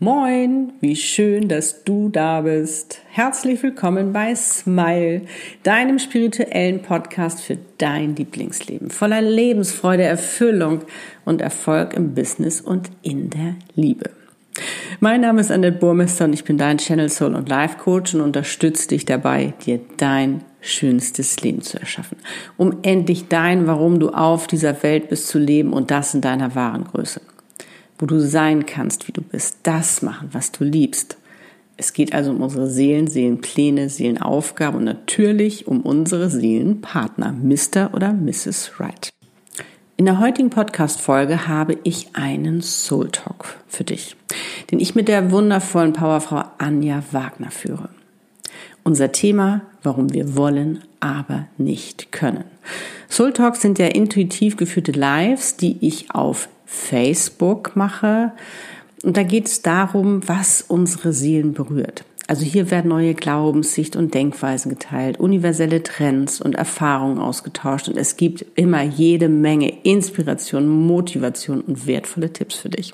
Moin, wie schön, dass du da bist. Herzlich willkommen bei Smile, deinem spirituellen Podcast für dein Lieblingsleben, voller Lebensfreude, Erfüllung und Erfolg im Business und in der Liebe. Mein Name ist Annette Burmester und ich bin dein Channel Soul und Life Coach und unterstütze dich dabei, dir dein schönstes Leben zu erschaffen, um endlich dein, warum du auf dieser Welt bist, zu leben und das in deiner wahren Größe wo du sein kannst, wie du bist, das machen, was du liebst. Es geht also um unsere Seelen, Seelenpläne, Seelenaufgaben und natürlich um unsere Seelenpartner, Mr. oder Mrs. Wright. In der heutigen Podcast-Folge habe ich einen Soul Talk für dich, den ich mit der wundervollen Powerfrau Anja Wagner führe. Unser Thema, warum wir wollen, aber nicht können. Soul Talks sind ja intuitiv geführte Lives, die ich auf Facebook mache. Und da geht es darum, was unsere Seelen berührt. Also hier werden neue Glaubenssicht und Denkweisen geteilt, universelle Trends und Erfahrungen ausgetauscht und es gibt immer jede Menge Inspiration, Motivation und wertvolle Tipps für dich.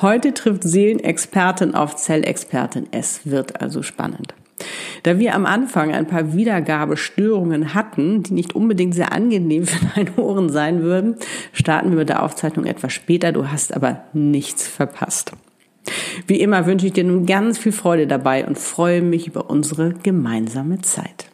Heute trifft Seelenexpertin auf Zellexpertin. Es wird also spannend. Da wir am Anfang ein paar Wiedergabestörungen hatten, die nicht unbedingt sehr angenehm für deine Ohren sein würden, starten wir mit der Aufzeichnung etwas später. Du hast aber nichts verpasst. Wie immer wünsche ich dir nun ganz viel Freude dabei und freue mich über unsere gemeinsame Zeit.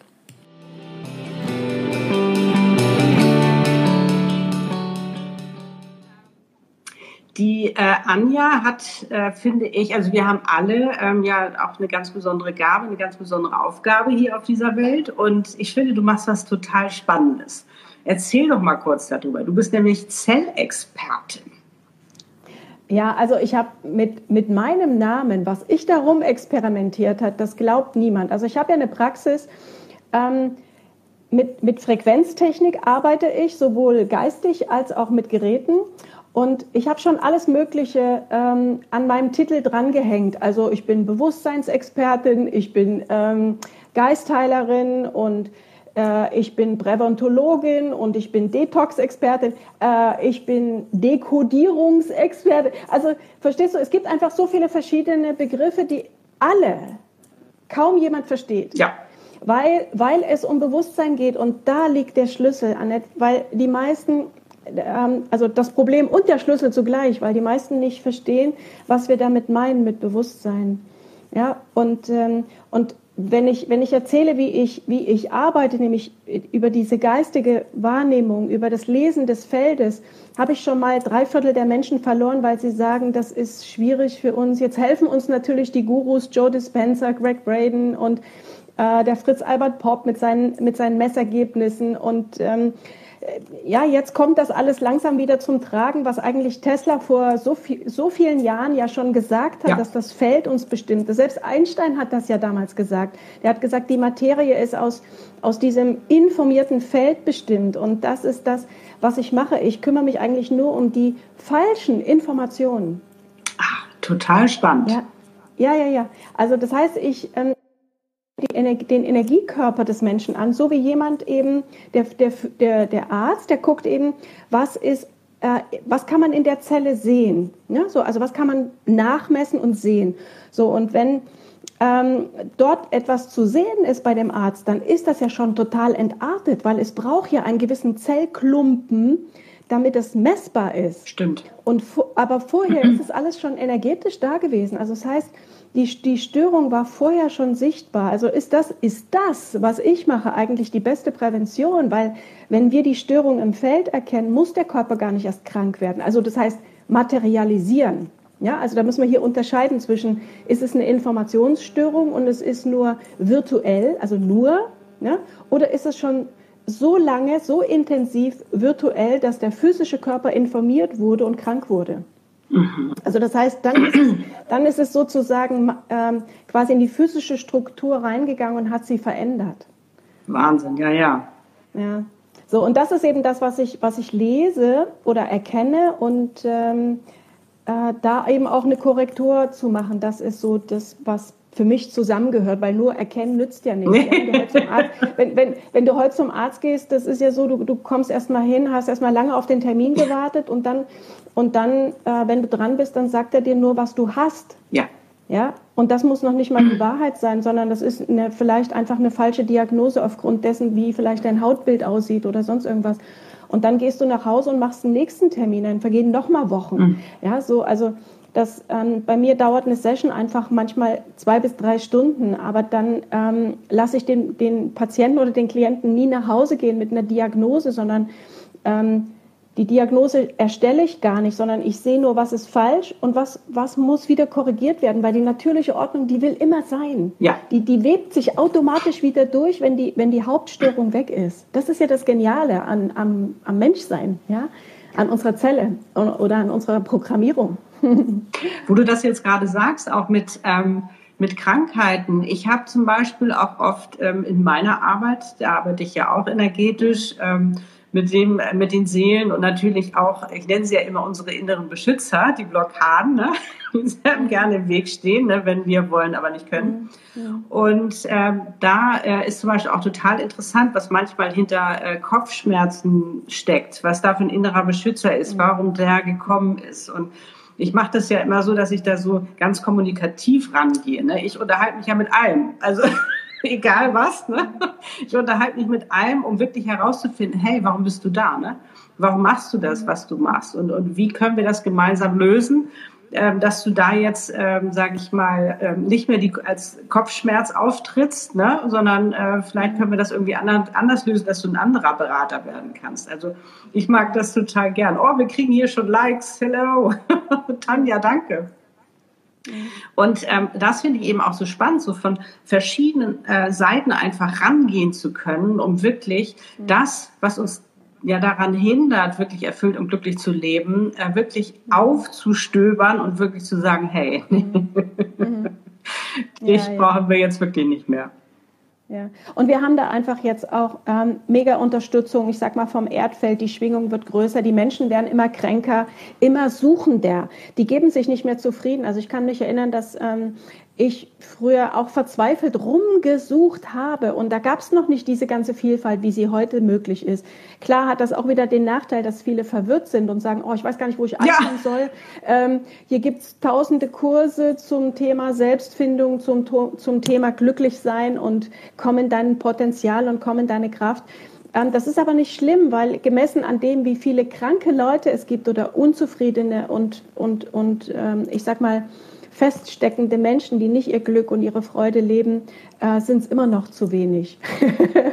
Die äh, Anja hat, äh, finde ich, also wir haben alle ähm, ja auch eine ganz besondere Gabe, eine ganz besondere Aufgabe hier auf dieser Welt. Und ich finde, du machst was total Spannendes. Erzähl doch mal kurz darüber. Du bist nämlich Zellexpertin. Ja, also ich habe mit, mit meinem Namen, was ich darum experimentiert hat, das glaubt niemand. Also ich habe ja eine Praxis, ähm, mit, mit Frequenztechnik arbeite ich, sowohl geistig als auch mit Geräten. Und ich habe schon alles Mögliche ähm, an meinem Titel drangehängt. Also ich bin Bewusstseinsexpertin, ich bin ähm, Geistheilerin und äh, ich bin Präventologin und ich bin Detox-Expertin, äh, ich bin Dekodierungsexpertin. Also verstehst du, es gibt einfach so viele verschiedene Begriffe, die alle kaum jemand versteht. Ja. Weil, weil es um Bewusstsein geht und da liegt der Schlüssel, Annette, weil die meisten ähm, also das Problem und der Schlüssel zugleich, weil die meisten nicht verstehen, was wir damit meinen mit Bewusstsein. Ja, und, ähm, und wenn ich, wenn ich erzähle, wie ich, wie ich arbeite, nämlich über diese geistige Wahrnehmung, über das Lesen des Feldes, habe ich schon mal drei Viertel der Menschen verloren, weil sie sagen, das ist schwierig für uns. Jetzt helfen uns natürlich die Gurus Joe Dispenza, Greg Braden und äh, der Fritz Albert Popp mit seinen, mit seinen Messergebnissen und ähm, ja, jetzt kommt das alles langsam wieder zum Tragen, was eigentlich Tesla vor so, viel, so vielen Jahren ja schon gesagt hat, ja. dass das Feld uns bestimmt. Selbst Einstein hat das ja damals gesagt. Er hat gesagt, die Materie ist aus, aus diesem informierten Feld bestimmt. Und das ist das, was ich mache. Ich kümmere mich eigentlich nur um die falschen Informationen. Ach, total spannend. Ja, ja, ja. ja. Also das heißt, ich ähm, den Energiekörper des Menschen an, so wie jemand eben, der, der, der, der Arzt, der guckt eben, was ist äh, was kann man in der Zelle sehen? Ja, so, also was kann man nachmessen und sehen? So, und wenn ähm, dort etwas zu sehen ist bei dem Arzt, dann ist das ja schon total entartet, weil es braucht ja einen gewissen Zellklumpen, damit es messbar ist. Stimmt. Und, aber vorher ist es alles schon energetisch da gewesen. Also das heißt, die, die Störung war vorher schon sichtbar. Also ist das, ist das, was ich mache, eigentlich die beste Prävention, weil wenn wir die Störung im Feld erkennen, muss der Körper gar nicht erst krank werden. Also das heißt materialisieren. Ja, also da müssen wir hier unterscheiden zwischen, ist es eine Informationsstörung und es ist nur virtuell, also nur, ja, oder ist es schon so lange, so intensiv virtuell, dass der physische Körper informiert wurde und krank wurde. Mhm. Also das heißt, dann ist es, dann ist es sozusagen ähm, quasi in die physische Struktur reingegangen und hat sie verändert. Wahnsinn, ja, ja. Ja. So, und das ist eben das, was ich, was ich lese oder erkenne und ähm, äh, da eben auch eine Korrektur zu machen, das ist so das, was für mich zusammengehört, weil nur erkennen nützt ja nicht. Nee. Wenn, wenn, wenn, du heute zum Arzt gehst, das ist ja so, du, du kommst erstmal hin, hast erstmal lange auf den Termin gewartet und dann, und dann äh, wenn du dran bist, dann sagt er dir nur, was du hast. Ja. Ja, und das muss noch nicht mal die Wahrheit sein, sondern das ist eine, vielleicht einfach eine falsche Diagnose aufgrund dessen, wie vielleicht dein Hautbild aussieht oder sonst irgendwas. Und dann gehst du nach Hause und machst den nächsten Termin, dann vergehen noch mal Wochen. Mhm. Ja, so, also das, ähm, bei mir dauert eine Session einfach manchmal zwei bis drei Stunden, aber dann ähm, lasse ich den, den Patienten oder den Klienten nie nach Hause gehen mit einer Diagnose, sondern ähm, die Diagnose erstelle ich gar nicht, sondern ich sehe nur, was ist falsch und was, was muss wieder korrigiert werden, weil die natürliche Ordnung, die will immer sein. Ja. Die, die webt sich automatisch wieder durch, wenn die, wenn die Hauptstörung weg ist. Das ist ja das Geniale an, am, am Menschsein, ja? an unserer Zelle oder an unserer Programmierung. Wo du das jetzt gerade sagst, auch mit, ähm, mit Krankheiten. Ich habe zum Beispiel auch oft ähm, in meiner Arbeit, da arbeite ich ja auch energetisch, ähm, mit dem, mit den Seelen und natürlich auch, ich nenne sie ja immer unsere inneren Beschützer, die Blockaden, ne? die gerne im Weg stehen, ne? wenn wir wollen, aber nicht können. Ja. Und ähm, da äh, ist zum Beispiel auch total interessant, was manchmal hinter äh, Kopfschmerzen steckt, was da für ein innerer Beschützer ist, warum der gekommen ist und ich mache das ja immer so, dass ich da so ganz kommunikativ rangehe. Ne? Ich unterhalte mich ja mit allem. Also egal was. Ne? Ich unterhalte mich mit allem, um wirklich herauszufinden, hey, warum bist du da? Ne? Warum machst du das, was du machst? Und, und wie können wir das gemeinsam lösen? Ähm, dass du da jetzt, ähm, sage ich mal, ähm, nicht mehr die, als Kopfschmerz auftrittst, ne? sondern äh, vielleicht können wir das irgendwie anders, lösen, dass du ein anderer Berater werden kannst. Also ich mag das total gern. Oh, wir kriegen hier schon Likes. Hello. Tanja, danke. Und ähm, das finde ich eben auch so spannend, so von verschiedenen äh, Seiten einfach rangehen zu können, um wirklich mhm. das, was uns ja daran hindert, wirklich erfüllt und glücklich zu leben, äh, wirklich aufzustöbern und wirklich zu sagen, hey, mhm. dich ja, brauchen wir jetzt wirklich nicht mehr. Ja. Und wir haben da einfach jetzt auch ähm, mega Unterstützung, ich sag mal vom Erdfeld, die Schwingung wird größer, die Menschen werden immer kränker, immer suchender, die geben sich nicht mehr zufrieden. Also ich kann mich erinnern, dass ähm, ich früher auch verzweifelt rumgesucht habe. Und da gab es noch nicht diese ganze Vielfalt, wie sie heute möglich ist. Klar hat das auch wieder den Nachteil, dass viele verwirrt sind und sagen, oh, ich weiß gar nicht, wo ich anfangen ja. soll. Ähm, hier gibt es tausende Kurse zum Thema Selbstfindung, zum, zum Thema Glücklichsein und kommen dein Potenzial und kommen deine Kraft. Ähm, das ist aber nicht schlimm, weil gemessen an dem, wie viele kranke Leute es gibt oder unzufriedene und, und, und ähm, ich sag mal, feststeckende Menschen, die nicht ihr Glück und ihre Freude leben, äh, sind es immer noch zu wenig.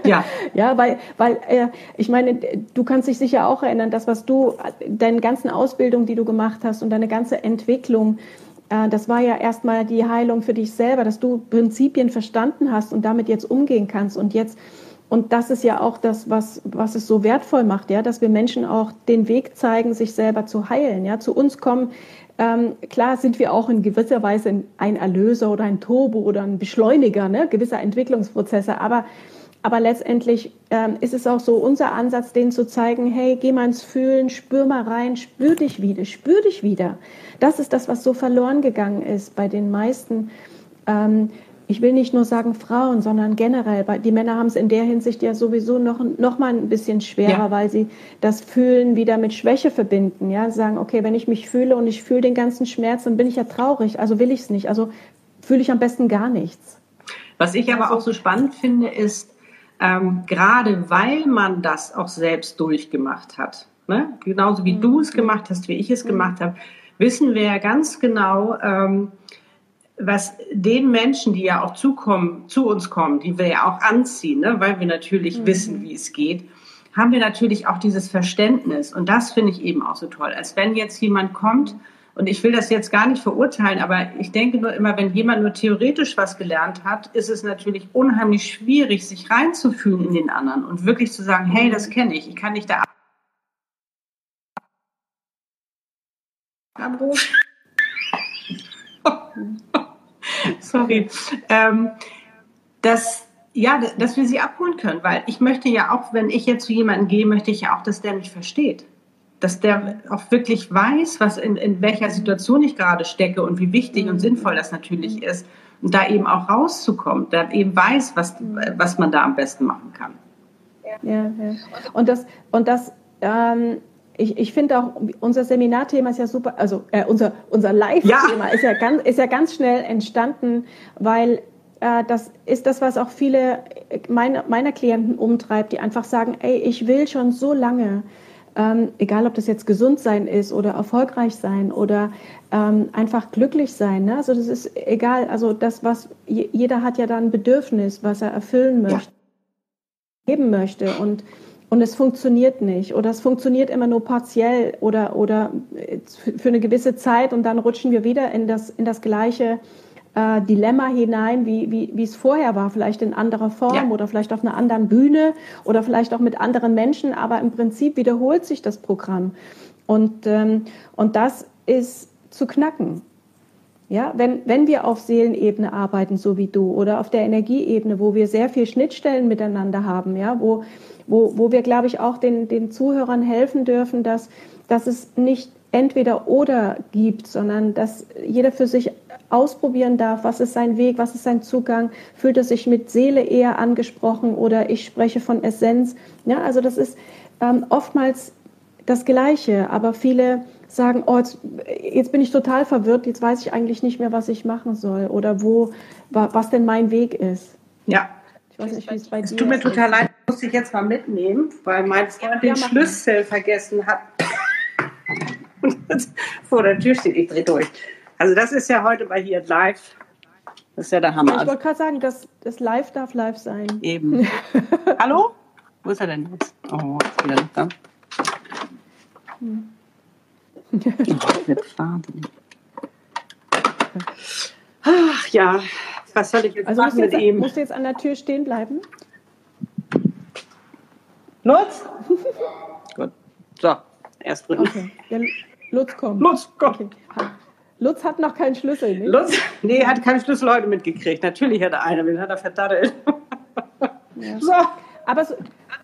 ja. ja, weil, weil äh, ich meine, du kannst dich sicher auch erinnern, das, was du, deine ganzen Ausbildung, die du gemacht hast und deine ganze Entwicklung, äh, das war ja erstmal die Heilung für dich selber, dass du Prinzipien verstanden hast und damit jetzt umgehen kannst und jetzt und das ist ja auch das, was, was es so wertvoll macht, ja, dass wir Menschen auch den Weg zeigen, sich selber zu heilen, ja, zu uns kommen ähm, klar sind wir auch in gewisser Weise ein Erlöser oder ein Turbo oder ein Beschleuniger ne, gewisser Entwicklungsprozesse, aber aber letztendlich ähm, ist es auch so unser Ansatz, denen zu zeigen, hey, geh mal ins Fühlen, spür mal rein, spür dich wieder, spür dich wieder. Das ist das, was so verloren gegangen ist bei den meisten. Ähm, ich will nicht nur sagen Frauen, sondern generell, weil die Männer haben es in der Hinsicht ja sowieso noch, noch mal ein bisschen schwerer, ja. weil sie das Fühlen wieder mit Schwäche verbinden. Ja, sagen, okay, wenn ich mich fühle und ich fühle den ganzen Schmerz, dann bin ich ja traurig, also will ich es nicht. Also fühle ich am besten gar nichts. Was ich aber auch so spannend finde, ist, ähm, gerade weil man das auch selbst durchgemacht hat, ne? genauso wie mhm. du es gemacht hast, wie ich es mhm. gemacht habe, wissen wir ja ganz genau, ähm, was den Menschen, die ja auch zukommen, zu uns kommen, die wir ja auch anziehen, ne, weil wir natürlich mhm. wissen, wie es geht, haben wir natürlich auch dieses Verständnis. Und das finde ich eben auch so toll. Als wenn jetzt jemand kommt, und ich will das jetzt gar nicht verurteilen, aber ich denke nur immer, wenn jemand nur theoretisch was gelernt hat, ist es natürlich unheimlich schwierig, sich reinzufühlen in den anderen und wirklich zu sagen, hey, das kenne ich, ich kann nicht da Anruf. sorry, ähm, dass, ja, dass wir sie abholen können, weil ich möchte ja auch, wenn ich jetzt zu jemandem gehe, möchte ich ja auch, dass der mich versteht. Dass der auch wirklich weiß, was in, in welcher Situation ich gerade stecke und wie wichtig und sinnvoll das natürlich ist. und da eben auch rauszukommen, da eben weiß, was, was man da am besten machen kann. Ja, ja. Und das, und das ähm, ich, ich finde auch, unser Seminarthema ist ja super, also äh, unser, unser Live-Thema ja. Ist, ja ganz, ist ja ganz schnell entstanden, weil äh, das ist das, was auch viele meine, meiner Klienten umtreibt, die einfach sagen, ey, ich will schon so lange, ähm, egal ob das jetzt gesund sein ist oder erfolgreich sein oder ähm, einfach glücklich sein. Ne? Also das ist egal, also das, was jeder hat ja da ein Bedürfnis, was er erfüllen möchte, ja. geben möchte und und es funktioniert nicht oder es funktioniert immer nur partiell oder, oder für eine gewisse Zeit und dann rutschen wir wieder in das, in das gleiche äh, Dilemma hinein, wie, wie, wie es vorher war, vielleicht in anderer Form ja. oder vielleicht auf einer anderen Bühne oder vielleicht auch mit anderen Menschen, aber im Prinzip wiederholt sich das Programm. Und, ähm, und das ist zu knacken. Ja, wenn, wenn wir auf Seelenebene arbeiten, so wie du, oder auf der Energieebene, wo wir sehr viel Schnittstellen miteinander haben, ja, wo, wo, wo wir, glaube ich, auch den, den Zuhörern helfen dürfen, dass, dass es nicht entweder oder gibt, sondern dass jeder für sich ausprobieren darf, was ist sein Weg, was ist sein Zugang, fühlt er sich mit Seele eher angesprochen oder ich spreche von Essenz. Ja, also das ist ähm, oftmals das Gleiche, aber viele sagen, oh, jetzt, jetzt, bin ich total verwirrt, jetzt weiß ich eigentlich nicht mehr, was ich machen soll oder wo, was denn mein Weg ist. Ja, ich weiß nicht, wie es bei es dir tut mir total leid, muss ich jetzt mal mitnehmen, weil mein Freund den Schlüssel vergessen hat. Und jetzt vor der Tür steht, ich drehe durch. Also das ist ja heute bei hier live. Das ist ja der Hammer. Ich wollte gerade sagen, das, das Live darf live sein. Eben. Hallo? Wo ist er denn jetzt? Oh, ist wieder nicht da. Hm. Ach ja, was soll ich jetzt also machen mit jetzt, ihm? Musst du jetzt an der Tür stehen bleiben? Lutz? Gut. So, erst drin. Okay. Ja, Lutz kommt. Lutz kommt. Okay. Lutz hat noch keinen Schlüssel, nicht? Lutz, nee, hat keinen Schlüssel heute mitgekriegt. Natürlich hat er einen, den hat er verdattelt. Ja. So. Aber, so,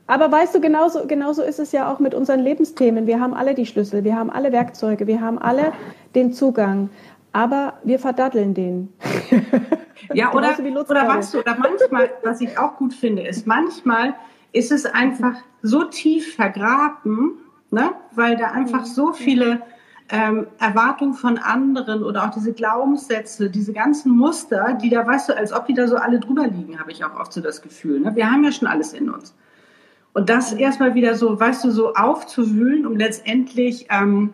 aber weißt du, genauso, genauso ist es ja auch mit unseren Lebensthemen. Wir haben alle die Schlüssel, wir haben alle Werkzeuge, wir haben alle den Zugang aber wir verdatteln den. ja, oder, oder weißt du, oder manchmal, was ich auch gut finde, ist, manchmal ist es einfach so tief vergraben, ne, weil da einfach so viele ähm, Erwartungen von anderen oder auch diese Glaubenssätze, diese ganzen Muster, die da, weißt du, als ob die da so alle drüber liegen, habe ich auch oft so das Gefühl. Ne? Wir haben ja schon alles in uns. Und das mhm. erstmal wieder so, weißt du, so aufzuwühlen, um letztendlich ähm,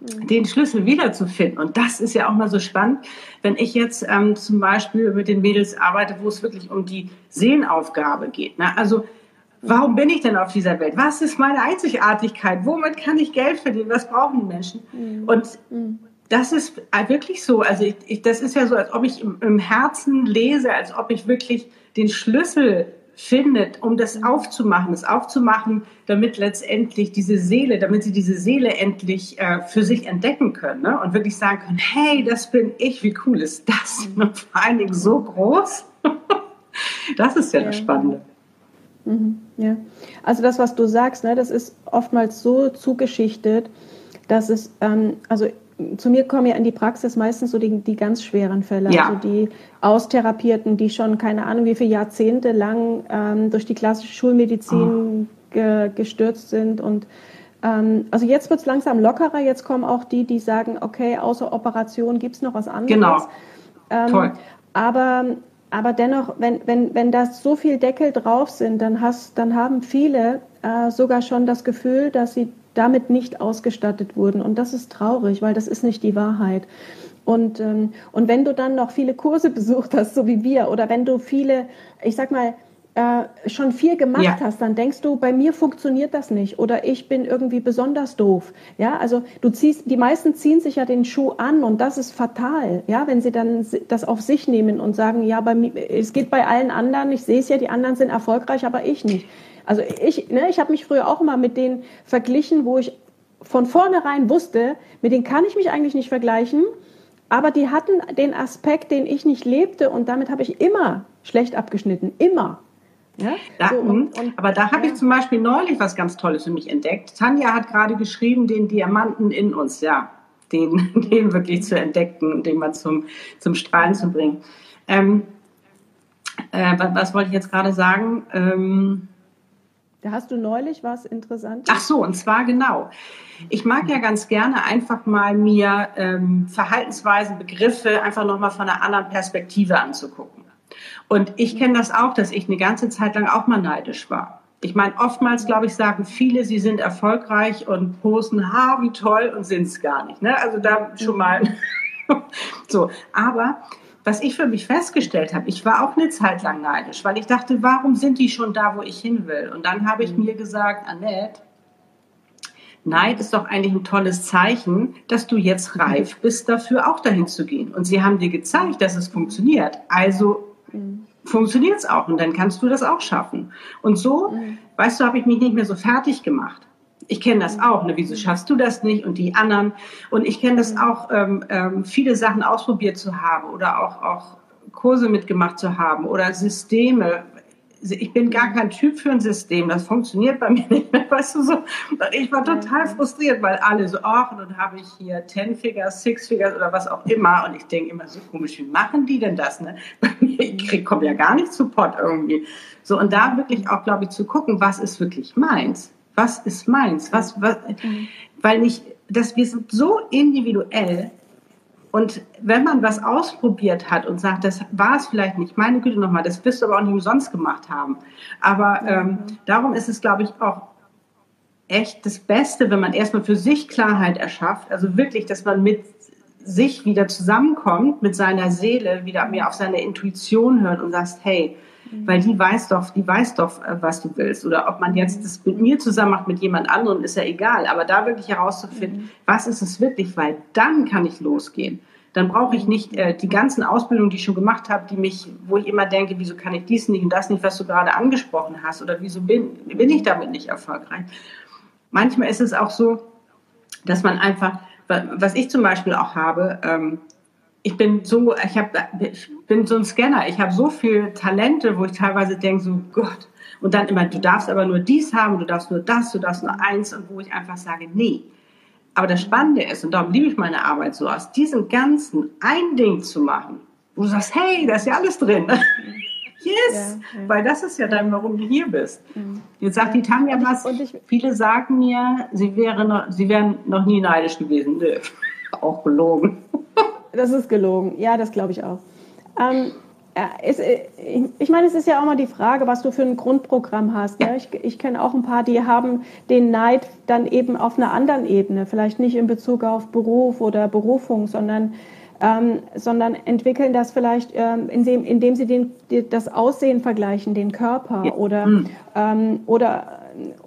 den Schlüssel wiederzufinden. Und das ist ja auch mal so spannend, wenn ich jetzt ähm, zum Beispiel mit den Mädels arbeite, wo es wirklich um die Seelenaufgabe geht. Ne? Also warum bin ich denn auf dieser Welt? Was ist meine Einzigartigkeit? Womit kann ich Geld verdienen? Was brauchen die Menschen? Mhm. Und mhm. das ist wirklich so. Also ich, ich, das ist ja so, als ob ich im, im Herzen lese, als ob ich wirklich den Schlüssel findet, um das aufzumachen, das aufzumachen, damit letztendlich diese Seele, damit sie diese Seele endlich äh, für sich entdecken können ne? und wirklich sagen können, hey, das bin ich, wie cool ist das? Mhm. Und vor allen Dingen so groß. das ist ja, ja. das Spannende. Mhm, ja, also das, was du sagst, ne, das ist oftmals so zugeschichtet, dass es, ähm, also zu mir kommen ja in die Praxis meistens so die, die ganz schweren Fälle, ja. also die Austherapierten, die schon keine Ahnung wie viele Jahrzehnte lang ähm, durch die klassische Schulmedizin oh. ge, gestürzt sind und ähm, also jetzt wird es langsam lockerer, jetzt kommen auch die, die sagen, okay, außer Operation gibt es noch was anderes. Genau. Ähm, Toll. Aber, aber dennoch, wenn, wenn, wenn da so viel Deckel drauf sind, dann, hast, dann haben viele äh, sogar schon das Gefühl, dass sie damit nicht ausgestattet wurden. Und das ist traurig, weil das ist nicht die Wahrheit. Und, ähm, und wenn du dann noch viele Kurse besucht hast, so wie wir, oder wenn du viele, ich sag mal, äh, schon viel gemacht ja. hast, dann denkst du, bei mir funktioniert das nicht oder ich bin irgendwie besonders doof. Ja, also du ziehst, die meisten ziehen sich ja den Schuh an und das ist fatal. Ja, wenn sie dann das auf sich nehmen und sagen, ja, bei mir, es geht bei allen anderen, ich sehe es ja, die anderen sind erfolgreich, aber ich nicht. Also ich, ne, ich habe mich früher auch immer mit denen verglichen, wo ich von vornherein wusste, mit denen kann ich mich eigentlich nicht vergleichen, aber die hatten den Aspekt, den ich nicht lebte und damit habe ich immer schlecht abgeschnitten, immer. Ja? Da, so, und, und, aber da habe ja. ich zum Beispiel neulich was ganz Tolles für mich entdeckt. Tanja hat gerade geschrieben, den Diamanten in uns, ja, den, den wirklich zu entdecken und den mal zum, zum Strahlen zu bringen. Ähm, äh, was, was, wollte ich jetzt gerade sagen? Ähm, da hast du neulich was Interessantes? Ach so, und zwar genau. Ich mag ja ganz gerne einfach mal mir ähm, Verhaltensweisen, Begriffe einfach nochmal von einer anderen Perspektive anzugucken. Und ich kenne das auch, dass ich eine ganze Zeit lang auch mal neidisch war. Ich meine, oftmals, glaube ich, sagen viele, sie sind erfolgreich und posten, ha, wie toll, und sind es gar nicht. Ne? Also da schon mal so. Aber was ich für mich festgestellt habe, ich war auch eine Zeit lang neidisch, weil ich dachte, warum sind die schon da, wo ich hin will? Und dann habe ich mhm. mir gesagt, Annette, Neid ist doch eigentlich ein tolles Zeichen, dass du jetzt reif bist, dafür auch dahin zu gehen. Und sie haben dir gezeigt, dass es funktioniert. Also mhm. funktioniert es auch und dann kannst du das auch schaffen. Und so, mhm. weißt du, habe ich mich nicht mehr so fertig gemacht ich kenne das auch, ne? wieso schaffst du das nicht und die anderen. Und ich kenne das auch, ähm, ähm, viele Sachen ausprobiert zu haben oder auch, auch Kurse mitgemacht zu haben oder Systeme. Ich bin gar kein Typ für ein System, das funktioniert bei mir nicht mehr, weißt du so. Ich war total frustriert, weil alle so, ach, und dann habe ich hier Ten Figures, Six Figures oder was auch immer. Und ich denke immer so komisch, wie machen die denn das? Ne? Ich komme ja gar nicht zu Pott irgendwie. So, und da wirklich auch, glaube ich, zu gucken, was ist wirklich meins was ist meins? Was, was, mhm. weil nicht, dass wir sind so individuell und wenn man was ausprobiert hat und sagt, das war es vielleicht nicht, meine Güte nochmal, das wirst du aber auch nicht umsonst gemacht haben. Aber ähm, darum ist es, glaube ich, auch echt das Beste, wenn man erstmal für sich Klarheit erschafft. Also wirklich, dass man mit sich wieder zusammenkommt, mit seiner Seele, wieder mehr auf seine Intuition hört und sagt, hey, weil die weiß doch, die weiß doch, äh, was du willst. Oder ob man jetzt das mit mir zusammen macht, mit jemand anderem, ist ja egal. Aber da wirklich herauszufinden, mhm. was ist es wirklich, weil dann kann ich losgehen. Dann brauche ich nicht äh, die ganzen Ausbildungen, die ich schon gemacht habe, die mich, wo ich immer denke, wieso kann ich dies nicht und das nicht, was du gerade angesprochen hast, oder wieso bin, bin ich damit nicht erfolgreich. Manchmal ist es auch so, dass man einfach, was ich zum Beispiel auch habe, ähm, ich bin so, ich, hab, ich bin so ein Scanner. Ich habe so viele Talente, wo ich teilweise denke, so Gott. Und dann immer, du darfst aber nur dies haben, du darfst nur das, du darfst nur eins. Und wo ich einfach sage, nee. Aber das Spannende ist, und darum liebe ich meine Arbeit so, aus diesem Ganzen ein Ding zu machen, wo du sagst, hey, da ist ja alles drin. yes, ja, ja. weil das ist ja dann, warum du hier bist. Mhm. Jetzt sagt die Tanja was, viele sagen mir, sie, wäre noch, sie wären noch nie neidisch gewesen. Nö, auch gelogen. Das ist gelogen. Ja, das glaube ich auch. Ähm, es, äh, ich meine, es ist ja auch mal die Frage, was du für ein Grundprogramm hast. Ne? Ich, ich kenne auch ein paar, die haben den Neid dann eben auf einer anderen Ebene, vielleicht nicht in Bezug auf Beruf oder Berufung, sondern, ähm, sondern entwickeln das vielleicht, ähm, indem, indem sie den, das Aussehen vergleichen, den Körper oder, mhm. ähm, oder,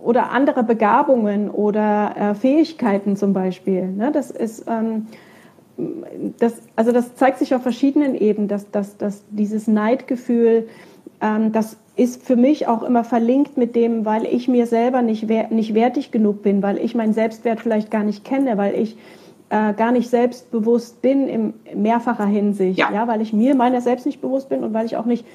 oder andere Begabungen oder äh, Fähigkeiten zum Beispiel. Ne? Das ist ähm, das, also das zeigt sich auf verschiedenen Ebenen, dass, dass, dass dieses Neidgefühl, ähm, das ist für mich auch immer verlinkt mit dem, weil ich mir selber nicht, nicht wertig genug bin, weil ich meinen Selbstwert vielleicht gar nicht kenne, weil ich äh, gar nicht selbstbewusst bin in mehrfacher Hinsicht, ja. ja, weil ich mir meiner selbst nicht bewusst bin und weil ich auch nicht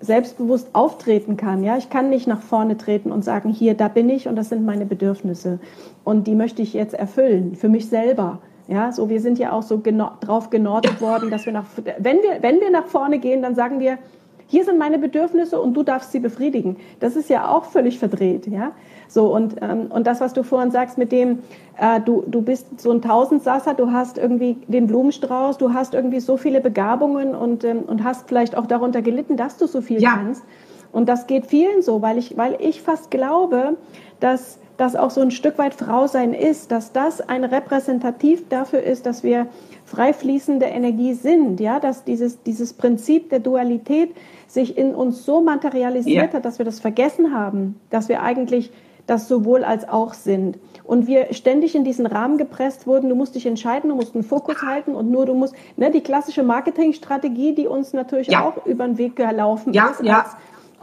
selbstbewusst auftreten kann. Ja, ich kann nicht nach vorne treten und sagen, hier, da bin ich und das sind meine Bedürfnisse und die möchte ich jetzt erfüllen für mich selber. Ja, so wir sind ja auch so geno drauf genordet worden, dass wir nach, wenn wir, wenn wir nach vorne gehen, dann sagen wir, hier sind meine Bedürfnisse und du darfst sie befriedigen. Das ist ja auch völlig verdreht, ja. So und ähm, und das, was du vorhin sagst, mit dem äh, du du bist so ein Tausendsasser, du hast irgendwie den Blumenstrauß, du hast irgendwie so viele Begabungen und ähm, und hast vielleicht auch darunter gelitten, dass du so viel ja. kannst. Und das geht vielen so, weil ich weil ich fast glaube, dass das auch so ein Stück weit Frausein ist, dass das ein Repräsentativ dafür ist, dass wir frei fließende Energie sind, ja, dass dieses, dieses Prinzip der Dualität sich in uns so materialisiert ja. hat, dass wir das vergessen haben, dass wir eigentlich das sowohl als auch sind. Und wir ständig in diesen Rahmen gepresst wurden, du musst dich entscheiden, du musst einen Fokus halten und nur du musst, ne, die klassische Marketingstrategie, die uns natürlich ja. auch über den Weg gelaufen ja, ist, als,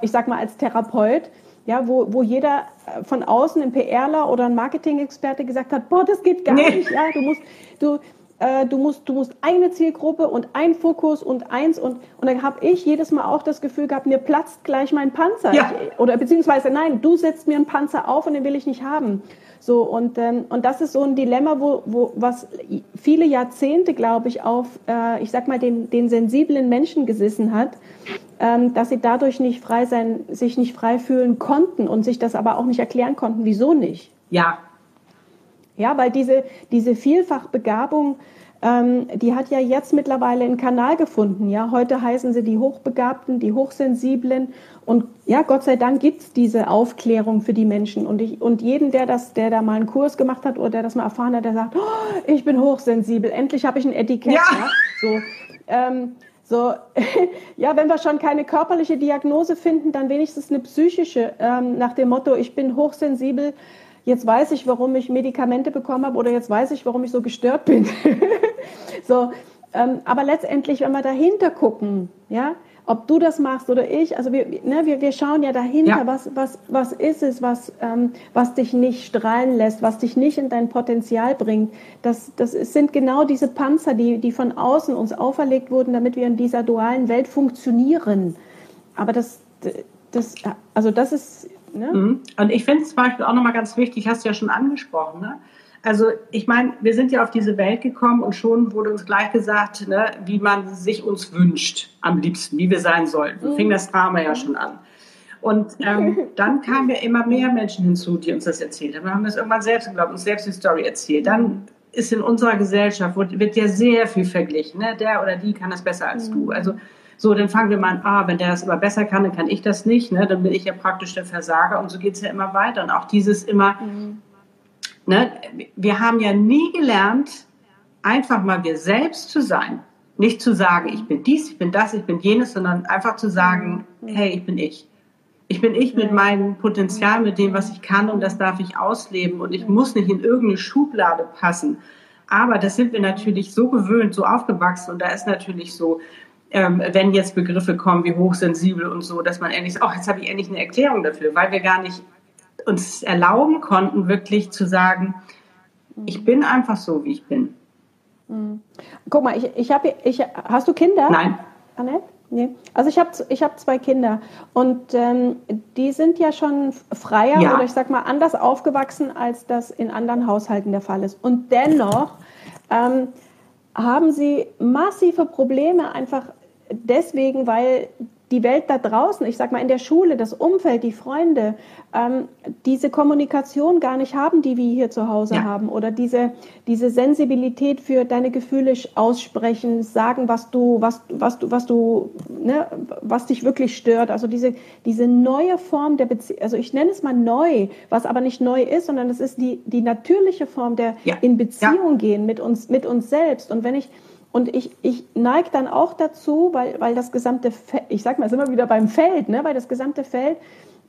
ich sag mal, als Therapeut, ja, wo, wo jeder äh, von außen ein PRler oder ein Marketing-Experte gesagt hat, boah, das geht gar nee. nicht, ja, du musst, du, äh, du musst, du musst eine Zielgruppe und ein Fokus und eins und, und dann habe ich jedes Mal auch das Gefühl gehabt, mir platzt gleich mein Panzer. Ja. Ich, oder beziehungsweise nein, du setzt mir einen Panzer auf und den will ich nicht haben. So, und, ähm, und das ist so ein Dilemma, wo, wo was viele Jahrzehnte, glaube ich, auf, äh, ich sag mal, den, den sensiblen Menschen gesessen hat, ähm, dass sie dadurch nicht frei sein, sich nicht frei fühlen konnten und sich das aber auch nicht erklären konnten, wieso nicht. Ja. Ja, weil diese, diese Vielfachbegabung, ähm, die hat ja jetzt mittlerweile einen Kanal gefunden. Ja, heute heißen sie die Hochbegabten, die Hochsensiblen. Und ja, Gott sei Dank gibt's diese Aufklärung für die Menschen. Und, ich, und jeden, der, das, der da mal einen Kurs gemacht hat oder der das mal erfahren hat, der sagt, oh, ich bin hochsensibel, endlich habe ich ein Etikett. Ja. ja? So, ähm, so, ja, wenn wir schon keine körperliche Diagnose finden, dann wenigstens eine psychische, ähm, nach dem Motto, ich bin hochsensibel, jetzt weiß ich, warum ich Medikamente bekommen habe oder jetzt weiß ich, warum ich so gestört bin. so, ähm, aber letztendlich, wenn wir dahinter gucken, ja, ob du das machst oder ich, also wir, ne, wir, wir schauen ja dahinter, ja. Was, was, was ist es, was, ähm, was dich nicht strahlen lässt, was dich nicht in dein Potenzial bringt. Das, das sind genau diese Panzer, die, die von außen uns auferlegt wurden, damit wir in dieser dualen Welt funktionieren. Aber das, das, also das ist Ne? Mhm. Und ich finde es zum Beispiel auch nochmal ganz wichtig, hast du ja schon angesprochen, ne? Also ich meine, wir sind ja auf diese Welt gekommen und schon wurde uns gleich gesagt, ne, wie man sich uns wünscht, am liebsten, wie wir sein sollten. Mhm. Fing das Drama ja schon an. Und ähm, dann kamen ja immer mehr Menschen hinzu, die uns das erzählt haben. Wir haben das irgendwann selbst geglaubt, uns selbst die Story erzählt. Dann ist in unserer Gesellschaft, wird ja sehr viel verglichen. Ne? Der oder die kann das besser als du. Mhm. Also so, dann fangen wir mal an, ah, wenn der das immer besser kann, dann kann ich das nicht, ne? dann bin ich ja praktisch der Versager und so geht es ja immer weiter. Und auch dieses immer, mhm. Ne? wir haben ja nie gelernt, einfach mal wir selbst zu sein. Nicht zu sagen, ich bin dies, ich bin das, ich bin jenes, sondern einfach zu sagen, hey, ich bin ich. Ich bin ich mit meinem Potenzial, mit dem, was ich kann und das darf ich ausleben und ich muss nicht in irgendeine Schublade passen. Aber das sind wir natürlich so gewöhnt, so aufgewachsen und da ist natürlich so, ähm, wenn jetzt Begriffe kommen wie hochsensibel und so, dass man endlich sagt, oh, jetzt habe ich endlich eine Erklärung dafür, weil wir gar nicht uns erlauben konnten, wirklich zu sagen, ich bin einfach so, wie ich bin. Mhm. Guck mal, ich, ich habe, ich, hast du Kinder? Nein. Annette? Nee. Also ich habe ich hab zwei Kinder und ähm, die sind ja schon freier ja. oder ich sag mal anders aufgewachsen, als das in anderen Haushalten der Fall ist. Und dennoch ähm, haben sie massive Probleme einfach deswegen, weil die Welt da draußen, ich sag mal in der Schule, das Umfeld, die Freunde, ähm, diese Kommunikation gar nicht haben, die wir hier zu Hause ja. haben oder diese, diese Sensibilität für deine Gefühle aussprechen, sagen, was du, was, was du, was du, ne, was dich wirklich stört. Also diese, diese neue Form der Beziehung, also ich nenne es mal neu, was aber nicht neu ist, sondern es ist die, die natürliche Form der ja. in Beziehung ja. gehen mit uns, mit uns selbst. Und wenn ich, und ich, ich neige dann auch dazu, weil, weil das gesamte, Feld, ich sag mal, sind wir wieder beim Feld, ne, weil das gesamte Feld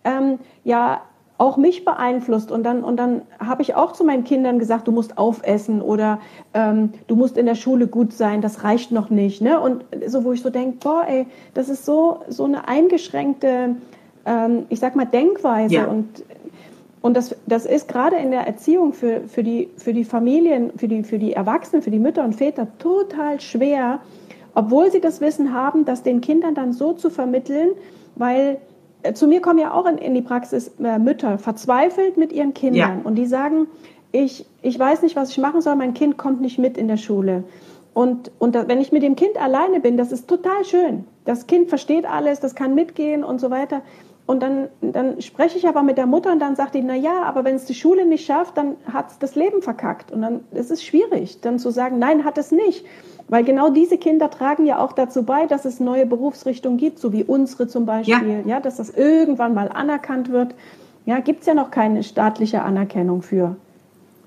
ähm, ja auch mich beeinflusst. Und dann, und dann habe ich auch zu meinen Kindern gesagt, du musst aufessen oder ähm, du musst in der Schule gut sein, das reicht noch nicht. Ne? Und so, wo ich so denke, boah, ey, das ist so, so eine eingeschränkte, ähm, ich sag mal, Denkweise. Ja. Und und das, das ist gerade in der Erziehung für, für, die, für die Familien, für die, für die Erwachsenen, für die Mütter und Väter total schwer, obwohl sie das Wissen haben, das den Kindern dann so zu vermitteln, weil äh, zu mir kommen ja auch in, in die Praxis äh, Mütter verzweifelt mit ihren Kindern ja. und die sagen, ich, ich weiß nicht, was ich machen soll, mein Kind kommt nicht mit in der Schule. Und, und da, wenn ich mit dem Kind alleine bin, das ist total schön. Das Kind versteht alles, das kann mitgehen und so weiter. Und dann, dann spreche ich aber mit der Mutter und dann sagt die, na ja, aber wenn es die Schule nicht schafft, dann hat es das Leben verkackt. Und dann ist es schwierig, dann zu sagen, nein, hat es nicht. Weil genau diese Kinder tragen ja auch dazu bei, dass es neue Berufsrichtungen gibt, so wie unsere zum Beispiel, ja, ja dass das irgendwann mal anerkannt wird. Ja, gibt es ja noch keine staatliche Anerkennung für.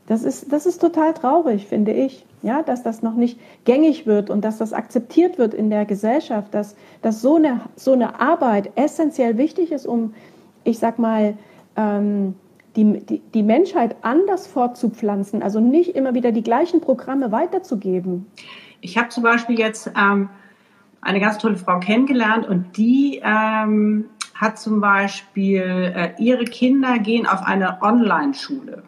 Das ist, das ist total traurig, finde ich ja, dass das noch nicht gängig wird und dass das akzeptiert wird in der Gesellschaft, dass, dass so, eine, so eine Arbeit essentiell wichtig ist, um, ich sag mal, ähm, die, die, die Menschheit anders fortzupflanzen, also nicht immer wieder die gleichen Programme weiterzugeben. Ich habe zum Beispiel jetzt ähm, eine ganz tolle Frau kennengelernt und die ähm, hat zum Beispiel, äh, ihre Kinder gehen auf eine Online-Schule.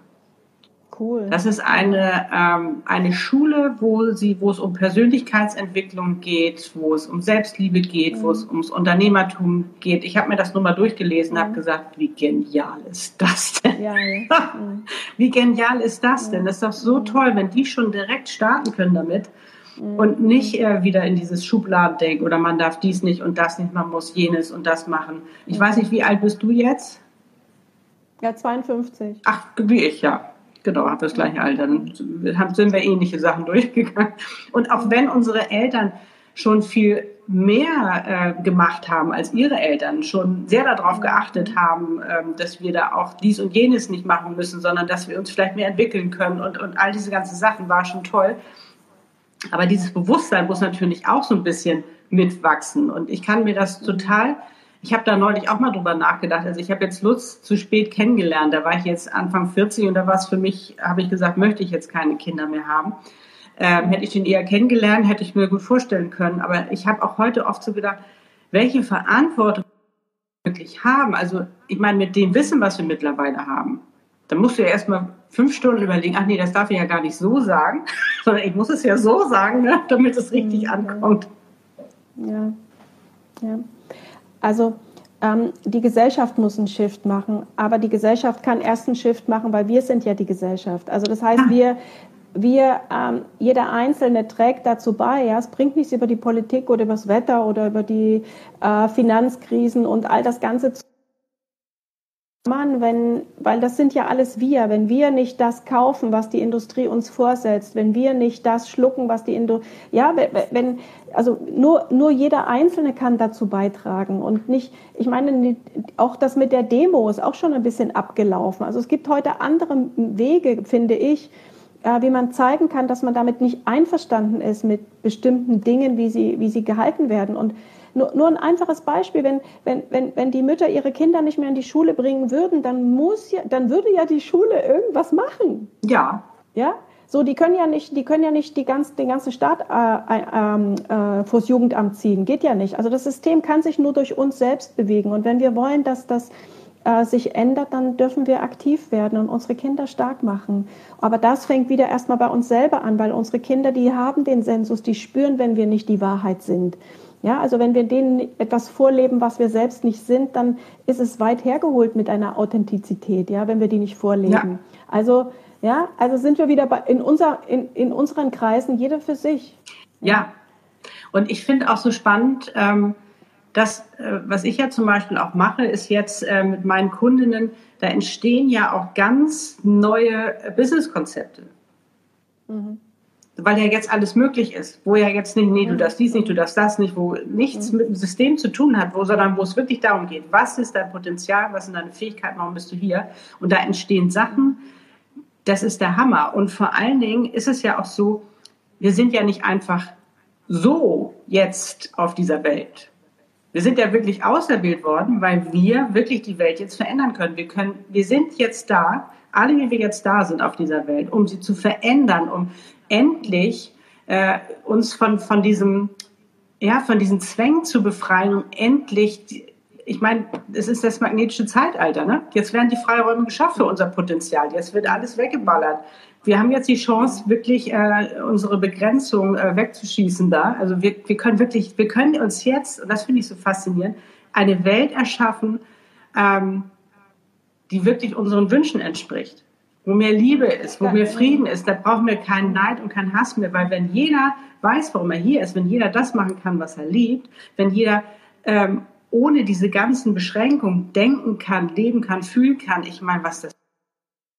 Cool. Das ist eine, ähm, eine Schule, wo, sie, wo es um Persönlichkeitsentwicklung geht, wo es um Selbstliebe geht, mhm. wo es ums Unternehmertum geht. Ich habe mir das nur mal durchgelesen, mhm. habe gesagt, wie genial ist das denn? Ja, ja. Mhm. wie genial ist das denn? Das ist doch so mhm. toll, wenn die schon direkt starten können damit mhm. und nicht äh, wieder in dieses Schubladendenken oder man darf dies nicht und das nicht, man muss jenes und das machen. Ich weiß nicht, wie alt bist du jetzt? Ja, 52. Ach, wie ich, ja genau, habe das gleiche Alter. Dann sind wir ähnliche Sachen durchgegangen. Und auch wenn unsere Eltern schon viel mehr äh, gemacht haben als ihre Eltern, schon sehr darauf geachtet haben, ähm, dass wir da auch dies und jenes nicht machen müssen, sondern dass wir uns vielleicht mehr entwickeln können und, und all diese ganzen Sachen war schon toll. Aber dieses Bewusstsein muss natürlich auch so ein bisschen mitwachsen. Und ich kann mir das total ich habe da neulich auch mal drüber nachgedacht. Also ich habe jetzt Lutz zu spät kennengelernt. Da war ich jetzt Anfang 40 und da war es für mich, habe ich gesagt, möchte ich jetzt keine Kinder mehr haben. Ähm, hätte ich den eher kennengelernt, hätte ich mir gut vorstellen können. Aber ich habe auch heute oft so gedacht, welche Verantwortung wir wirklich haben. Also ich meine, mit dem Wissen, was wir mittlerweile haben, da musst du ja erstmal fünf Stunden überlegen, ach nee, das darf ich ja gar nicht so sagen, sondern ich muss es ja so sagen, ne, damit es richtig ankommt. Ja, ja. Also ähm, die Gesellschaft muss einen Shift machen, aber die Gesellschaft kann erst einen Shift machen, weil wir sind ja die Gesellschaft. Also das heißt, ah. wir, wir ähm, jeder Einzelne trägt dazu bei. Ja, es bringt nichts über die Politik oder über das Wetter oder über die äh, Finanzkrisen und all das Ganze zu Mann, wenn, weil das sind ja alles wir, wenn wir nicht das kaufen, was die Industrie uns vorsetzt, wenn wir nicht das schlucken, was die Industrie, ja, wenn, also nur, nur jeder Einzelne kann dazu beitragen und nicht, ich meine, auch das mit der Demo ist auch schon ein bisschen abgelaufen. Also es gibt heute andere Wege, finde ich, äh, wie man zeigen kann, dass man damit nicht einverstanden ist mit bestimmten Dingen, wie sie, wie sie gehalten werden und nur, nur ein einfaches Beispiel, wenn, wenn, wenn, wenn die Mütter ihre Kinder nicht mehr in die Schule bringen würden, dann muss ja, dann würde ja die Schule irgendwas machen. Ja. Ja? So, die können ja nicht, die können ja nicht die ganz, den ganzen Staat äh, äh, äh, vors Jugendamt ziehen. Geht ja nicht. Also das System kann sich nur durch uns selbst bewegen. Und wenn wir wollen, dass das äh, sich ändert, dann dürfen wir aktiv werden und unsere Kinder stark machen. Aber das fängt wieder erstmal bei uns selber an, weil unsere Kinder, die haben den Sensus, die spüren, wenn wir nicht die Wahrheit sind. Ja, also wenn wir denen etwas vorleben, was wir selbst nicht sind, dann ist es weit hergeholt mit einer Authentizität, ja, wenn wir die nicht vorleben. Ja. Also, ja, also sind wir wieder bei, in, unser, in, in unseren Kreisen, jeder für sich. Ja, und ich finde auch so spannend, ähm, das, äh, was ich ja zum Beispiel auch mache, ist jetzt äh, mit meinen Kundinnen, da entstehen ja auch ganz neue Businesskonzepte. Mhm weil ja jetzt alles möglich ist, wo ja jetzt nicht, nee, du darfst dies nicht, du darfst das nicht, wo nichts mit dem System zu tun hat, wo, sondern wo es wirklich darum geht, was ist dein Potenzial, was sind deine Fähigkeiten, warum bist du hier? Und da entstehen Sachen, das ist der Hammer. Und vor allen Dingen ist es ja auch so, wir sind ja nicht einfach so jetzt auf dieser Welt. Wir sind ja wirklich auserwählt worden, weil wir wirklich die Welt jetzt verändern können. Wir können, wir sind jetzt da, alle, wie wir jetzt da sind auf dieser Welt, um sie zu verändern, um endlich äh, uns von, von diesem, ja, von diesen Zwängen zu befreien und endlich, ich meine, es ist das magnetische Zeitalter, ne? Jetzt werden die Freiräume geschafft für unser Potenzial. Jetzt wird alles weggeballert. Wir haben jetzt die Chance, wirklich äh, unsere Begrenzung äh, wegzuschießen da. Also wir, wir können wirklich, wir können uns jetzt, und das finde ich so faszinierend, eine Welt erschaffen, ähm, die wirklich unseren Wünschen entspricht wo mehr Liebe ist, wo mehr Frieden ist, da brauchen wir keinen Neid und keinen Hass mehr, weil wenn jeder weiß, warum er hier ist, wenn jeder das machen kann, was er liebt, wenn jeder ähm, ohne diese ganzen Beschränkungen denken kann, leben kann, fühlen kann, ich meine, was das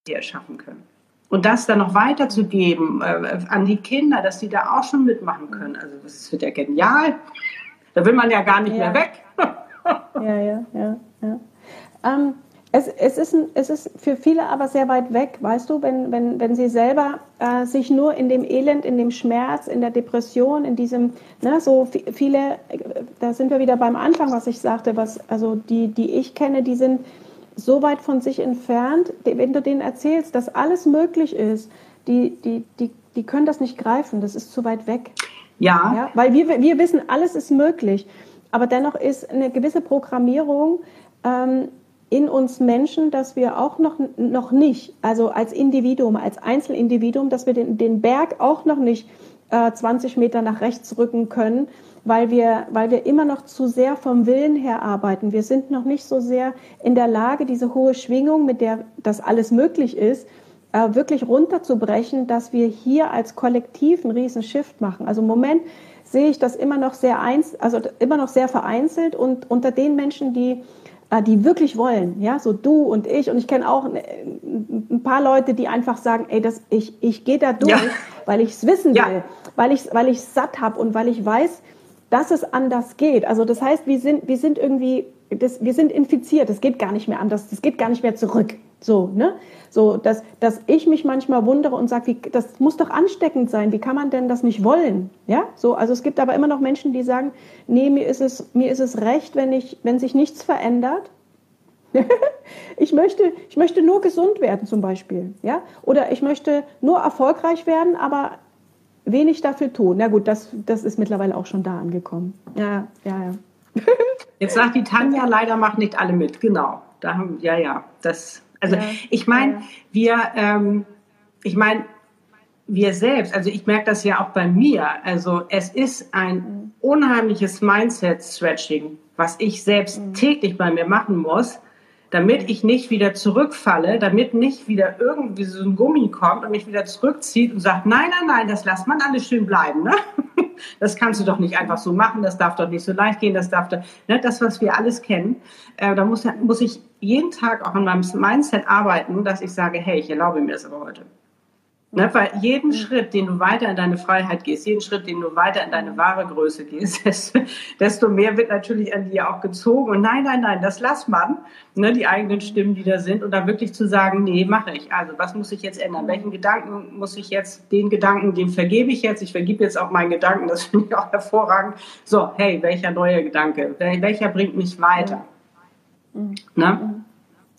wir erschaffen können. Und das dann noch weiterzugeben äh, an die Kinder, dass die da auch schon mitmachen können. Also das wird ja genial. Da will man ja gar nicht ja. mehr weg. ja, ja, ja, ja. Ähm, es, es, ist ein, es ist für viele aber sehr weit weg, weißt du, wenn, wenn, wenn sie selber äh, sich nur in dem Elend, in dem Schmerz, in der Depression, in diesem, ne, so viele, da sind wir wieder beim Anfang, was ich sagte, was, also die, die ich kenne, die sind so weit von sich entfernt, wenn du denen erzählst, dass alles möglich ist, die, die, die, die können das nicht greifen, das ist zu weit weg. Ja. ja weil wir, wir wissen, alles ist möglich. Aber dennoch ist eine gewisse Programmierung, ähm, in uns Menschen, dass wir auch noch, noch nicht, also als Individuum, als Einzelindividuum, dass wir den, den Berg auch noch nicht äh, 20 Meter nach rechts rücken können, weil wir, weil wir immer noch zu sehr vom Willen her arbeiten. Wir sind noch nicht so sehr in der Lage, diese hohe Schwingung, mit der das alles möglich ist, äh, wirklich runterzubrechen, dass wir hier als Kollektiv einen riesen Shift machen. Also im Moment sehe ich das immer noch sehr eins, also immer noch sehr vereinzelt und unter den Menschen, die die wirklich wollen, ja, so du und ich und ich kenne auch äh, ein paar Leute, die einfach sagen, ey, das, ich, ich gehe da durch, ja. weil ich es wissen will, ja. weil ich weil ich satt habe und weil ich weiß, dass es anders geht. Also das heißt, wir sind wir sind irgendwie das, wir sind infiziert, es geht gar nicht mehr anders, es geht gar nicht mehr zurück. So, ne? So, dass, dass ich mich manchmal wundere und sage, das muss doch ansteckend sein, wie kann man denn das nicht wollen? Ja, so, also es gibt aber immer noch Menschen, die sagen, nee, mir ist es, mir ist es recht, wenn ich, wenn sich nichts verändert. ich möchte, ich möchte nur gesund werden zum Beispiel, ja? Oder ich möchte nur erfolgreich werden, aber wenig dafür tun. Na gut, das, das ist mittlerweile auch schon da angekommen. Ja, ja, ja. Jetzt sagt die Tanja, leider machen nicht alle mit. Genau. Da haben, ja, ja, das also ja, ich meine, ja. wir, ähm, ich meine, wir selbst, also ich merke das ja auch bei mir, also es ist ein unheimliches Mindset-Stretching, was ich selbst mhm. täglich bei mir machen muss, damit ich nicht wieder zurückfalle, damit nicht wieder irgendwie so ein Gummi kommt und mich wieder zurückzieht und sagt, nein, nein, nein, das lässt man alles schön bleiben. Ne? Das kannst du doch nicht einfach so machen, das darf doch nicht so leicht gehen, das darf doch, ne? das, was wir alles kennen, äh, da muss, muss ich jeden Tag auch an meinem Mindset arbeiten, dass ich sage, hey, ich erlaube mir das aber heute. Ne, weil jeden. Schritt, den du weiter in deine Freiheit gehst, jeden Schritt, den du weiter in deine wahre Größe gehst, desto mehr wird natürlich an dir auch gezogen. Und nein, nein, nein, das lass man, ne, die eigenen Stimmen, die da sind, und dann wirklich zu sagen, nee, mache ich. Also, was muss ich jetzt ändern? Welchen Gedanken muss ich jetzt, den Gedanken, den vergebe ich jetzt? Ich vergebe jetzt auch meinen Gedanken, das finde ich auch hervorragend. So, hey, welcher neue Gedanke? Welcher bringt mich weiter? Mhm. Ne?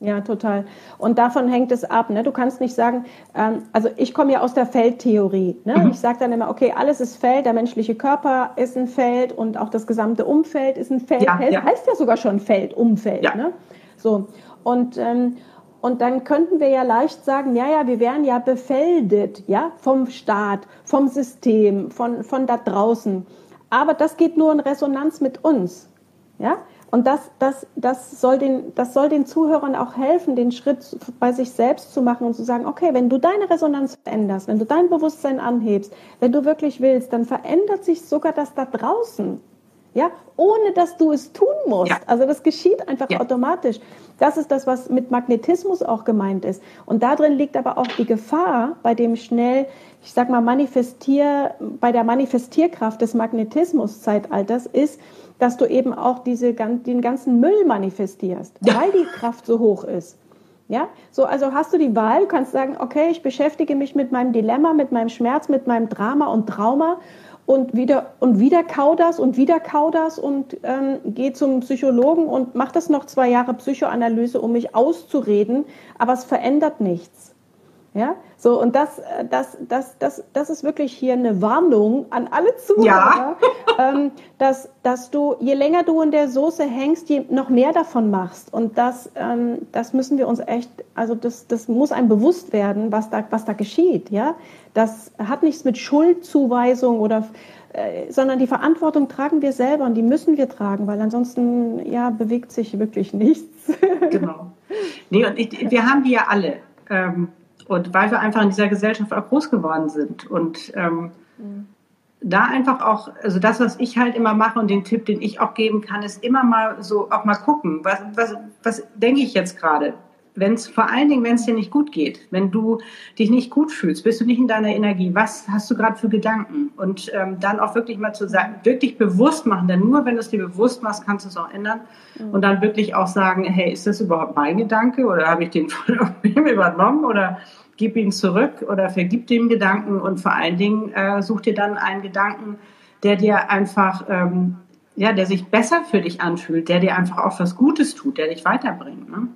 Ja, total. Und davon hängt es ab. Ne? Du kannst nicht sagen, ähm, also ich komme ja aus der Feldtheorie. Ne? Mhm. Ich sage dann immer, okay, alles ist Feld, der menschliche Körper ist ein Feld und auch das gesamte Umfeld ist ein Feld. Ja, ja. Heißt ja sogar schon Feld, Umfeld. Ja. Ne? So. Und, ähm, und dann könnten wir ja leicht sagen, ja, ja, wir wären ja befeldet, ja, vom Staat, vom System, von, von da draußen. Aber das geht nur in Resonanz mit uns. Ja, und das, das, das, soll den, das soll den Zuhörern auch helfen, den Schritt bei sich selbst zu machen und zu sagen, okay, wenn du deine Resonanz veränderst, wenn du dein Bewusstsein anhebst, wenn du wirklich willst, dann verändert sich sogar das da draußen. Ja, ohne dass du es tun musst. Ja. Also das geschieht einfach ja. automatisch. Das ist das, was mit Magnetismus auch gemeint ist. Und darin liegt aber auch die Gefahr bei dem schnell, ich sag mal, manifestier, bei der Manifestierkraft des Magnetismus-Zeitalters ist, dass du eben auch diese, den ganzen Müll manifestierst, ja. weil die Kraft so hoch ist. Ja, so, also hast du die Wahl, du kannst sagen, okay, ich beschäftige mich mit meinem Dilemma, mit meinem Schmerz, mit meinem Drama und Trauma und wieder, und wieder kau das und wieder kau das und ähm, gehe zum Psychologen und mach das noch zwei Jahre Psychoanalyse, um mich auszureden, aber es verändert nichts. Ja, so und das, äh, das, das, das, das ist wirklich hier eine Warnung an alle Zuhörer, ja. ähm, dass, dass du, je länger du in der Soße hängst, je noch mehr davon machst. Und das, ähm, das müssen wir uns echt, also das, das muss einem bewusst werden, was da, was da geschieht. Ja, das hat nichts mit Schuldzuweisung oder äh, sondern die Verantwortung tragen wir selber und die müssen wir tragen, weil ansonsten ja bewegt sich wirklich nichts. genau. Nee, und ich, wir haben die ja alle. Ähm, und weil wir einfach in dieser Gesellschaft auch groß geworden sind. Und ähm, mhm. da einfach auch, also das, was ich halt immer mache und den Tipp, den ich auch geben kann, ist immer mal so auch mal gucken, was, was, was denke ich jetzt gerade? Wenn es vor allen Dingen, wenn es dir nicht gut geht, wenn du dich nicht gut fühlst, bist du nicht in deiner Energie, was hast du gerade für Gedanken? Und ähm, dann auch wirklich mal zu sagen, wirklich bewusst machen, denn nur wenn du es dir bewusst machst, kannst du es auch ändern. Mhm. Und dann wirklich auch sagen, hey, ist das überhaupt mein Gedanke oder habe ich den von irgendwem übernommen oder gib ihn zurück oder vergib dem Gedanken und vor allen Dingen äh, such dir dann einen Gedanken, der dir einfach, ähm, ja, der sich besser für dich anfühlt, der dir einfach auch was Gutes tut, der dich weiterbringt. Ne?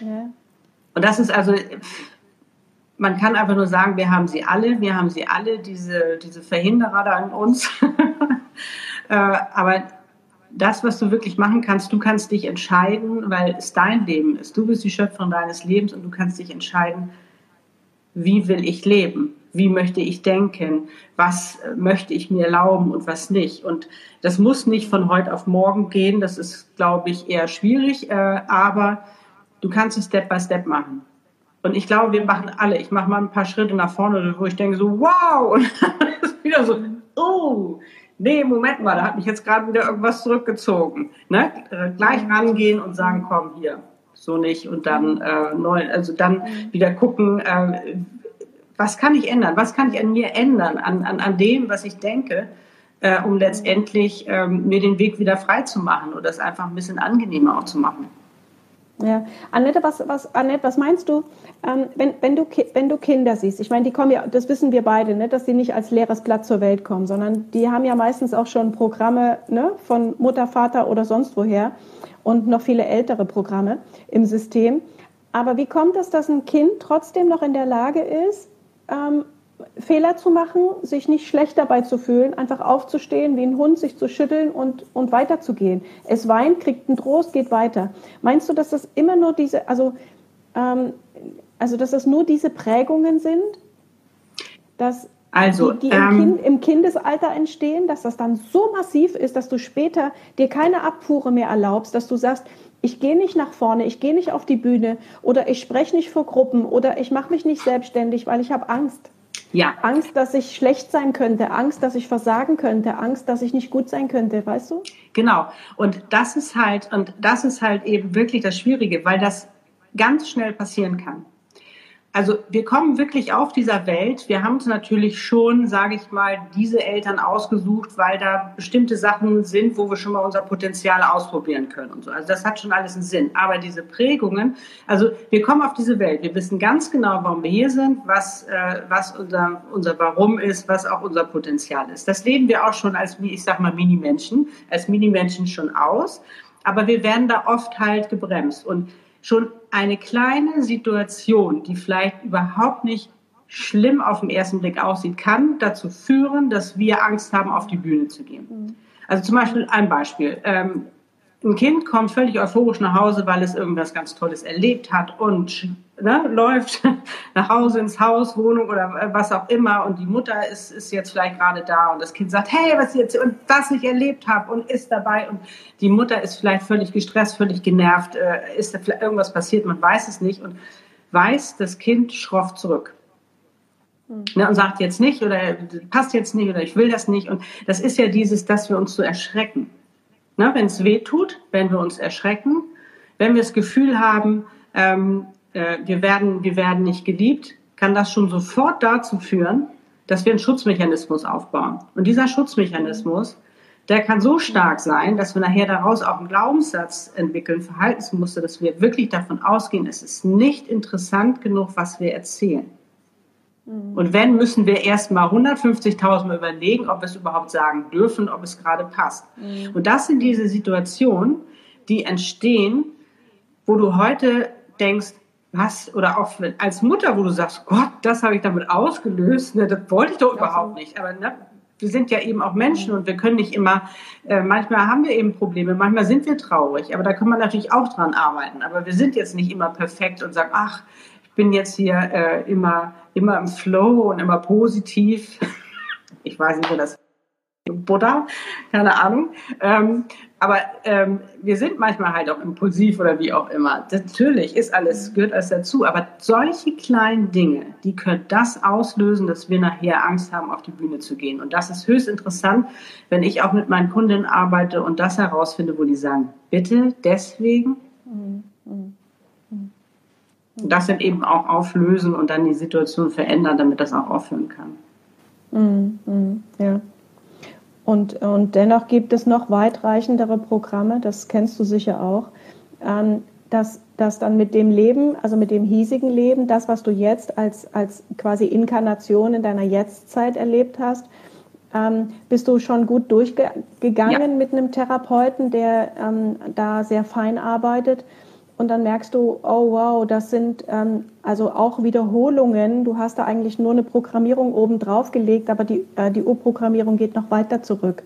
Ja. Und das ist also, man kann einfach nur sagen, wir haben sie alle, wir haben sie alle, diese, diese Verhinderer da in uns. Äh, aber das, was du wirklich machen kannst, du kannst dich entscheiden, weil es dein Leben ist. Du bist die Schöpferin deines Lebens und du kannst dich entscheiden, wie will ich leben? Wie möchte ich denken? Was möchte ich mir erlauben und was nicht? Und das muss nicht von heute auf morgen gehen. Das ist, glaube ich, eher schwierig. Äh, aber du kannst es Step by Step machen. Und ich glaube, wir machen alle. Ich mache mal ein paar Schritte nach vorne, wo ich denke so, wow! Und dann ist wieder so, oh, nee, Moment mal, da hat mich jetzt gerade wieder irgendwas zurückgezogen. Ne? Äh, gleich rangehen und sagen, komm, hier, so nicht. Und dann äh, neu, also dann wieder gucken, äh, was kann ich ändern? Was kann ich an mir ändern, an, an, an dem, was ich denke, äh, um letztendlich ähm, mir den Weg wieder frei zu machen oder es einfach ein bisschen angenehmer auch zu machen. Ja, Annette, was, was, Annette, was meinst du, ähm, wenn, wenn du, wenn du Kinder siehst? Ich meine, die kommen ja, das wissen wir beide, ne, dass die nicht als leeres Blatt zur Welt kommen, sondern die haben ja meistens auch schon Programme ne, von Mutter, Vater oder sonst woher und noch viele ältere Programme im System. Aber wie kommt es, dass ein Kind trotzdem noch in der Lage ist, ähm, Fehler zu machen, sich nicht schlecht dabei zu fühlen, einfach aufzustehen, wie ein Hund, sich zu schütteln und, und weiterzugehen. Es weint, kriegt einen Trost, geht weiter. Meinst du, dass das immer nur diese, also, ähm, also dass das nur diese Prägungen sind, dass also, die, die im, ähm, kind, im, Kindesalter entstehen, dass das dann so massiv ist, dass du später dir keine Abfuhre mehr erlaubst, dass du sagst, ich gehe nicht nach vorne, ich gehe nicht auf die Bühne oder ich spreche nicht vor Gruppen oder ich mache mich nicht selbstständig, weil ich habe Angst. Ja. Angst, dass ich schlecht sein könnte, Angst, dass ich versagen könnte, Angst, dass ich nicht gut sein könnte, weißt du? Genau. Und das ist halt, und das ist halt eben wirklich das Schwierige, weil das ganz schnell passieren kann. Also wir kommen wirklich auf dieser Welt. Wir haben uns natürlich schon, sage ich mal, diese Eltern ausgesucht, weil da bestimmte Sachen sind, wo wir schon mal unser Potenzial ausprobieren können und so. Also das hat schon alles einen Sinn. Aber diese Prägungen, also wir kommen auf diese Welt. Wir wissen ganz genau, warum wir hier sind, was, äh, was unser, unser Warum ist, was auch unser Potenzial ist. Das leben wir auch schon als, wie ich sag mal, Mini-Menschen, als Mini-Menschen schon aus. Aber wir werden da oft halt gebremst. Und schon eine kleine Situation, die vielleicht überhaupt nicht schlimm auf den ersten Blick aussieht, kann dazu führen, dass wir Angst haben, auf die Bühne zu gehen. Mhm. Also zum Beispiel ein Beispiel. Ähm, ein Kind kommt völlig euphorisch nach Hause, weil es irgendwas ganz Tolles erlebt hat und ne, läuft nach Hause ins Haus, Wohnung oder was auch immer und die Mutter ist, ist jetzt vielleicht gerade da und das Kind sagt, hey, was ich jetzt und das ich erlebt habe und ist dabei und die Mutter ist vielleicht völlig gestresst, völlig genervt, äh, ist da vielleicht irgendwas passiert, man weiß es nicht und weiß, das Kind schrofft zurück. Mhm. Ne, und sagt jetzt nicht oder passt jetzt nicht oder ich will das nicht. Und das ist ja dieses, dass wir uns so erschrecken. Ne, wenn es weh tut, wenn wir uns erschrecken, wenn wir das Gefühl haben, ähm, äh, wir, werden, wir werden nicht geliebt, kann das schon sofort dazu führen, dass wir einen Schutzmechanismus aufbauen. Und dieser Schutzmechanismus, der kann so stark sein, dass wir nachher daraus auch einen Glaubenssatz entwickeln, Verhaltensmuster, dass wir wirklich davon ausgehen, es ist nicht interessant genug, was wir erzählen. Mhm. Und wenn, müssen wir erst mal 150.000 Mal überlegen, ob wir es überhaupt sagen dürfen, ob es gerade passt. Mhm. Und das sind diese Situationen, die entstehen, wo du heute denkst, was, oder auch als Mutter, wo du sagst, Gott, das habe ich damit ausgelöst, ne, das wollte ich doch überhaupt nicht. Aber ne, wir sind ja eben auch Menschen und wir können nicht immer, äh, manchmal haben wir eben Probleme, manchmal sind wir traurig, aber da kann man natürlich auch dran arbeiten. Aber wir sind jetzt nicht immer perfekt und sagen, ach, ich bin jetzt hier äh, immer immer im Flow und immer positiv. Ich weiß nicht, wo das Buddha, keine Ahnung. Ähm, aber ähm, wir sind manchmal halt auch impulsiv oder wie auch immer. Natürlich ist alles, gehört alles dazu. Aber solche kleinen Dinge, die können das auslösen, dass wir nachher Angst haben, auf die Bühne zu gehen. Und das ist höchst interessant, wenn ich auch mit meinen Kundinnen arbeite und das herausfinde, wo die sagen, bitte deswegen. Mhm. Mhm. Und das dann eben auch auflösen und dann die Situation verändern, damit das auch aufhören kann. Ja. Und, und dennoch gibt es noch weitreichendere Programme, das kennst du sicher auch, ähm, dass, dass dann mit dem Leben, also mit dem hiesigen Leben, das, was du jetzt als, als quasi Inkarnation in deiner Jetztzeit erlebt hast, ähm, bist du schon gut durchgegangen ja. mit einem Therapeuten, der ähm, da sehr fein arbeitet und dann merkst du, oh wow, das sind ähm, also auch Wiederholungen. Du hast da eigentlich nur eine Programmierung oben drauf gelegt, aber die, äh, die Urprogrammierung geht noch weiter zurück.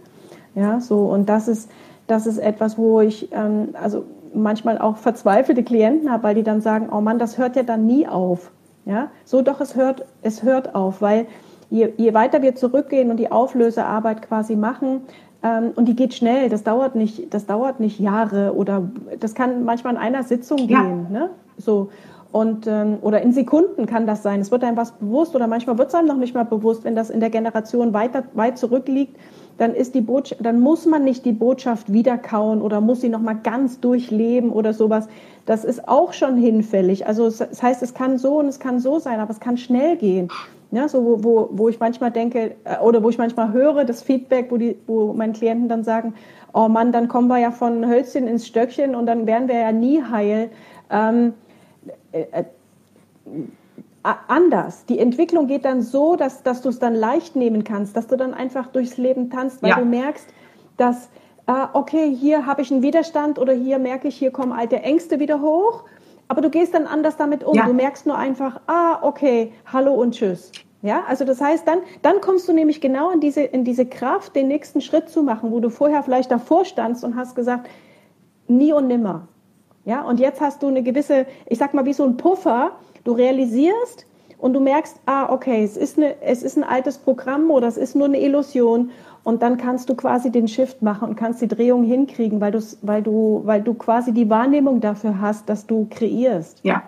Ja, so und das ist Das ist etwas, wo ich ähm, also manchmal auch verzweifelte Klienten habe, weil die dann sagen, oh Mann, das hört ja dann nie auf. Ja, so doch, es hört, es hört auf, weil je, je weiter wir zurückgehen und die Auflösearbeit quasi machen, und die geht schnell, das dauert nicht, das dauert nicht Jahre oder das kann manchmal in einer Sitzung gehen. Ja. Ne? So. Und, ähm, oder in Sekunden kann das sein. Es wird einem was bewusst oder manchmal wird es einem noch nicht mal bewusst, wenn das in der Generation weiter, weit zurückliegt, dann ist die Botschaft, dann muss man nicht die Botschaft wiederkauen oder muss sie nochmal ganz durchleben oder sowas. Das ist auch schon hinfällig. Also das heißt, es kann so und es kann so sein, aber es kann schnell gehen. Ja, so wo, wo, wo ich manchmal denke, äh, oder wo ich manchmal höre, das Feedback, wo, die, wo meine Klienten dann sagen, oh Mann, dann kommen wir ja von Hölzchen ins Stöckchen und dann werden wir ja nie heil. Ähm, äh, äh, anders. Die Entwicklung geht dann so, dass, dass du es dann leicht nehmen kannst, dass du dann einfach durchs Leben tanzt, weil ja. du merkst, dass, äh, okay, hier habe ich einen Widerstand oder hier merke ich, hier kommen alte Ängste wieder hoch. Aber du gehst dann anders damit um. Ja. Du merkst nur einfach, ah, okay, hallo und tschüss. Ja, also das heißt, dann, dann kommst du nämlich genau in diese, in diese Kraft, den nächsten Schritt zu machen, wo du vorher vielleicht davor standst und hast gesagt, nie und nimmer. Ja, und jetzt hast du eine gewisse, ich sag mal, wie so ein Puffer. Du realisierst und du merkst, ah, okay, es ist, eine, es ist ein altes Programm oder es ist nur eine Illusion. Und dann kannst du quasi den Shift machen und kannst die Drehung hinkriegen, weil, weil, du, weil du quasi die Wahrnehmung dafür hast, dass du kreierst. Ja.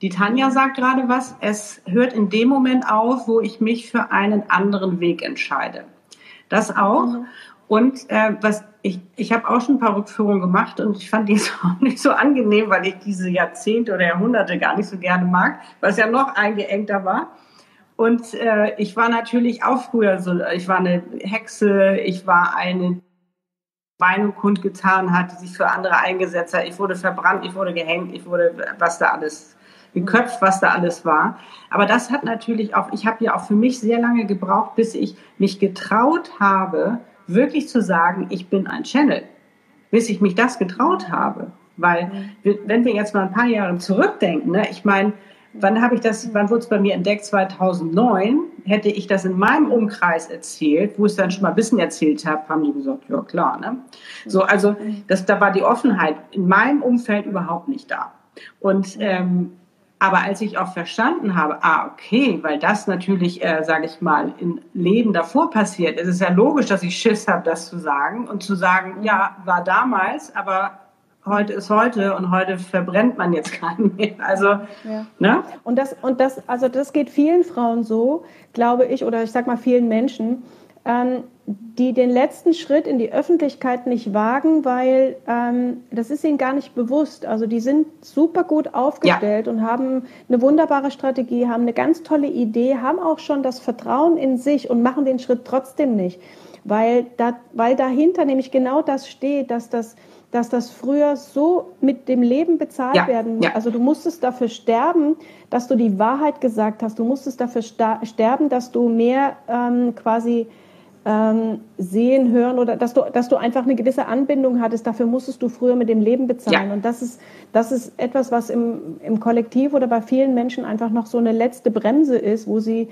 Die Tanja sagt gerade was, es hört in dem Moment auf, wo ich mich für einen anderen Weg entscheide. Das auch. Mhm. Und äh, was ich, ich habe auch schon ein paar Rückführungen gemacht und ich fand die auch nicht so angenehm, weil ich diese Jahrzehnte oder Jahrhunderte gar nicht so gerne mag, was ja noch eingeengter war. Und äh, ich war natürlich auch früher so, ich war eine Hexe, ich war eine Meinung kundgetan hat, die sich für andere eingesetzt hat. Ich wurde verbrannt, ich wurde gehängt, ich wurde, was da alles geköpft, was da alles war. Aber das hat natürlich auch, ich habe ja auch für mich sehr lange gebraucht, bis ich mich getraut habe, wirklich zu sagen, ich bin ein Channel, bis ich mich das getraut habe. Weil, wenn wir jetzt mal ein paar Jahre zurückdenken, ne, ich meine, wann habe ich das, wann wurde es bei mir entdeckt? 2009. Hätte ich das in meinem Umkreis erzählt, wo ich es dann schon mal ein bisschen erzählt habe, haben die gesagt, ja klar, ne? So, also, das, da war die Offenheit in meinem Umfeld überhaupt nicht da. Und, ähm, aber als ich auch verstanden habe, ah, okay, weil das natürlich, äh, sage ich mal, im Leben davor passiert, ist es ja logisch, dass ich Schiss habe, das zu sagen und zu sagen, ja, war damals, aber heute ist heute und heute verbrennt man jetzt keinen mehr. Also, ja. ne? Und das, und das, also das geht vielen Frauen so, glaube ich, oder ich sag mal vielen Menschen, ähm, die den letzten Schritt in die Öffentlichkeit nicht wagen, weil ähm, das ist ihnen gar nicht bewusst. Also die sind super gut aufgestellt ja. und haben eine wunderbare Strategie, haben eine ganz tolle Idee, haben auch schon das Vertrauen in sich und machen den Schritt trotzdem nicht, weil, da, weil dahinter nämlich genau das steht, dass das dass das früher so mit dem Leben bezahlt ja, werden muss. Ja. Also du musstest dafür sterben, dass du die Wahrheit gesagt hast. Du musstest dafür sterben, dass du mehr ähm, quasi ähm, sehen, hören oder dass du, dass du einfach eine gewisse Anbindung hattest. Dafür musstest du früher mit dem Leben bezahlen. Ja. Und das ist, das ist etwas, was im, im Kollektiv oder bei vielen Menschen einfach noch so eine letzte Bremse ist, wo sie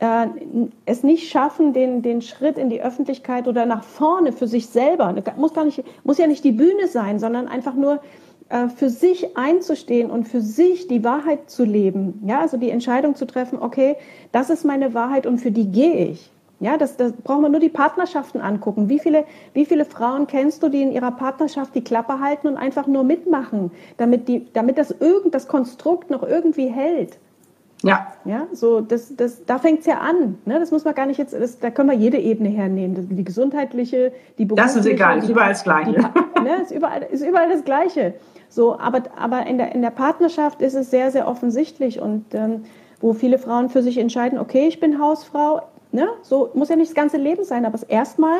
äh, es nicht schaffen, den, den Schritt in die Öffentlichkeit oder nach vorne für sich selber, muss, gar nicht, muss ja nicht die Bühne sein, sondern einfach nur äh, für sich einzustehen und für sich die Wahrheit zu leben. Ja, also die Entscheidung zu treffen, okay, das ist meine Wahrheit und für die gehe ich. Ja, das, das braucht man nur die Partnerschaften angucken. Wie viele, wie viele Frauen kennst du, die in ihrer Partnerschaft die Klappe halten und einfach nur mitmachen, damit, die, damit das, irgend, das Konstrukt noch irgendwie hält? Ja. Ja, so, das, das, da fängt's ja an. Ne? Das muss man gar nicht jetzt, das, da können wir jede Ebene hernehmen. Die gesundheitliche, die berufliche. Das ist egal, ist überall das Gleiche. Die, ne, ist, überall, ist überall das Gleiche. So, aber, aber in, der, in der Partnerschaft ist es sehr, sehr offensichtlich und ähm, wo viele Frauen für sich entscheiden, okay, ich bin Hausfrau, ne? so muss ja nicht das ganze Leben sein, aber es erstmal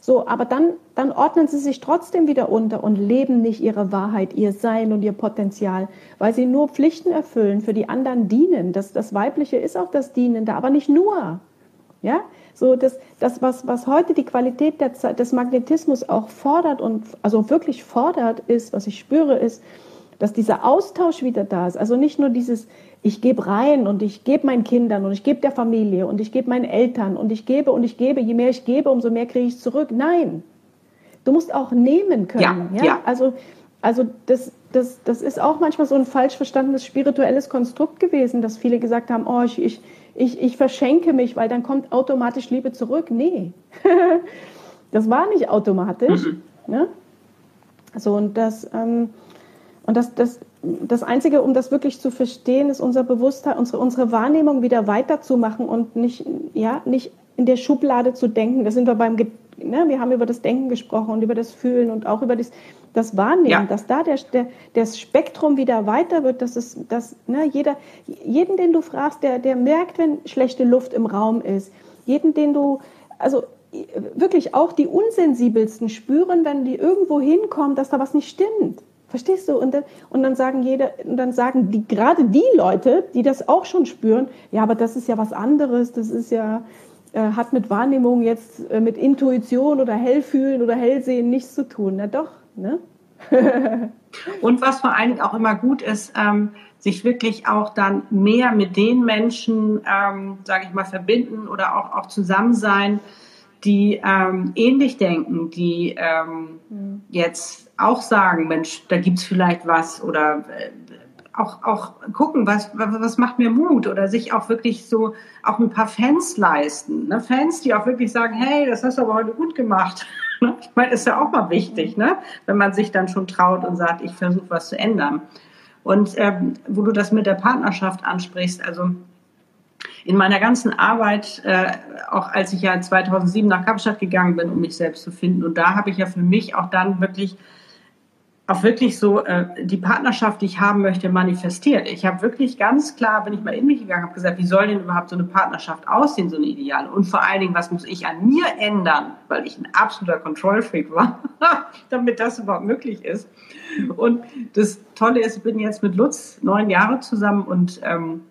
so, aber dann, dann ordnen sie sich trotzdem wieder unter und leben nicht ihre Wahrheit, ihr Sein und ihr Potenzial, weil sie nur Pflichten erfüllen, für die anderen dienen. Das, das Weibliche ist auch das Dienende, aber nicht nur. Ja, so das, das was, was heute die Qualität der, des Magnetismus auch fordert und also wirklich fordert, ist, was ich spüre, ist, dass dieser Austausch wieder da ist. Also nicht nur dieses, ich gebe rein und ich gebe meinen Kindern und ich gebe der Familie und ich gebe meinen Eltern und ich gebe und ich gebe, je mehr ich gebe, umso mehr kriege ich zurück. Nein, du musst auch nehmen können. Ja, ja? ja. Also, also das, das, das ist auch manchmal so ein falsch verstandenes spirituelles Konstrukt gewesen, dass viele gesagt haben, oh, ich, ich, ich, ich verschenke mich, weil dann kommt automatisch Liebe zurück. Nee, das war nicht automatisch. Mhm. Ne? So, und das, ähm, und das, das, das Einzige, um das wirklich zu verstehen, ist unser Bewusstsein, unsere, unsere Wahrnehmung wieder weiterzumachen und nicht, ja, nicht in der Schublade zu denken. Da sind wir beim, ne, wir haben über das Denken gesprochen und über das Fühlen und auch über das, das Wahrnehmen, ja. dass da der, der, das Spektrum wieder weiter wird, dass es, dass, ne, jeder, jeden, den du fragst, der, der merkt, wenn schlechte Luft im Raum ist. Jeden, den du, also wirklich auch die Unsensibelsten spüren, wenn die irgendwo hinkommen, dass da was nicht stimmt. Verstehst du? Und dann, und dann sagen jeder, und dann sagen die, gerade die Leute, die das auch schon spüren, ja, aber das ist ja was anderes, das ist ja, äh, hat mit Wahrnehmung jetzt, äh, mit Intuition oder Hellfühlen oder Hellsehen nichts zu tun. Na doch, ne? und was vor allen Dingen auch immer gut ist, ähm, sich wirklich auch dann mehr mit den Menschen, ähm, sage ich mal, verbinden oder auch, auch zusammen sein, die ähm, ähnlich denken, die ähm, mhm. jetzt auch sagen, Mensch, da gibt's vielleicht was oder äh, auch, auch gucken, was, was macht mir Mut oder sich auch wirklich so auch ein paar Fans leisten. Ne? Fans, die auch wirklich sagen, hey, das hast du aber heute gut gemacht. Ich meine, ist ja auch mal wichtig, ne? wenn man sich dann schon traut und sagt, ich versuche was zu ändern. Und ähm, wo du das mit der Partnerschaft ansprichst, also in meiner ganzen Arbeit, äh, auch als ich ja 2007 nach Kapstadt gegangen bin, um mich selbst zu finden, und da habe ich ja für mich auch dann wirklich auch wirklich so äh, die Partnerschaft, die ich haben möchte, manifestiert. Ich habe wirklich ganz klar, bin ich mal in mich gegangen, habe gesagt, wie soll denn überhaupt so eine Partnerschaft aussehen, so eine Ideale? Und vor allen Dingen, was muss ich an mir ändern, weil ich ein absoluter Control-Freak war, damit das überhaupt möglich ist. Und das Tolle ist, ich bin jetzt mit Lutz neun Jahre zusammen und ähm,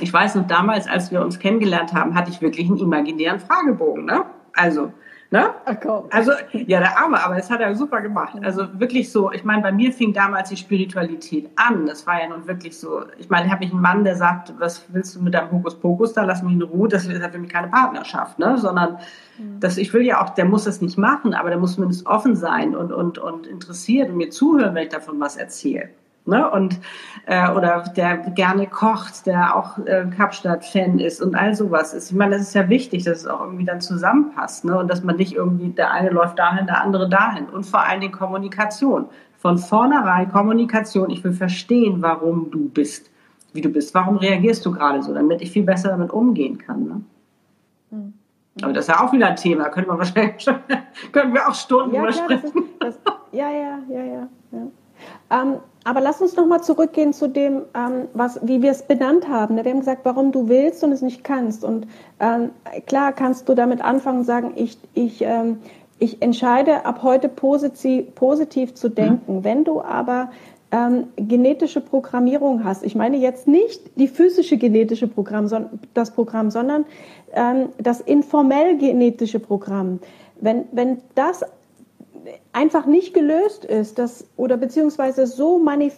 ich weiß noch damals, als wir uns kennengelernt haben, hatte ich wirklich einen imaginären Fragebogen. Ne? Also, ne? Komm. Also, ja, der Arme, aber das hat er super gemacht. Also wirklich so, ich meine, bei mir fing damals die Spiritualität an. Das war ja nun wirklich so, ich meine, ich habe ich einen Mann, der sagt, was willst du mit deinem Hokuspokus da, lass mich in Ruhe, das ist ja für mich keine Partnerschaft, ne? Sondern mhm. das, ich will ja auch, der muss das nicht machen, aber der muss zumindest offen sein und, und, und interessiert und mir zuhören, wenn ich davon was erzähle ne? Und äh, oder der gerne kocht, der auch äh, Kapstadt-Fan ist und all sowas ist. Ich meine, das ist ja wichtig, dass es auch irgendwie dann zusammenpasst, ne? Und dass man nicht irgendwie der eine läuft dahin, der andere dahin. Und vor allen Dingen Kommunikation. Von vornherein Kommunikation. Ich will verstehen, warum du bist, wie du bist. Warum reagierst du gerade so, damit ich viel besser damit umgehen kann. Ne? Mhm. Aber das ist ja auch wieder ein Thema, können wir wahrscheinlich schon, können wir auch Stunden ja, das, ja, ja, ja, ja. ja. Ähm, aber lass uns nochmal zurückgehen zu dem, ähm, was, wie wir es benannt haben. Wir haben gesagt, warum du willst und es nicht kannst. Und ähm, klar kannst du damit anfangen und sagen, ich, ich, ähm, ich entscheide ab heute positiv, positiv zu denken. Mhm. Wenn du aber ähm, genetische Programmierung hast, ich meine jetzt nicht die physische genetische Programm, sondern das Programm, sondern ähm, das informell genetische Programm. Wenn, wenn das einfach nicht gelöst ist, dass, oder beziehungsweise so manif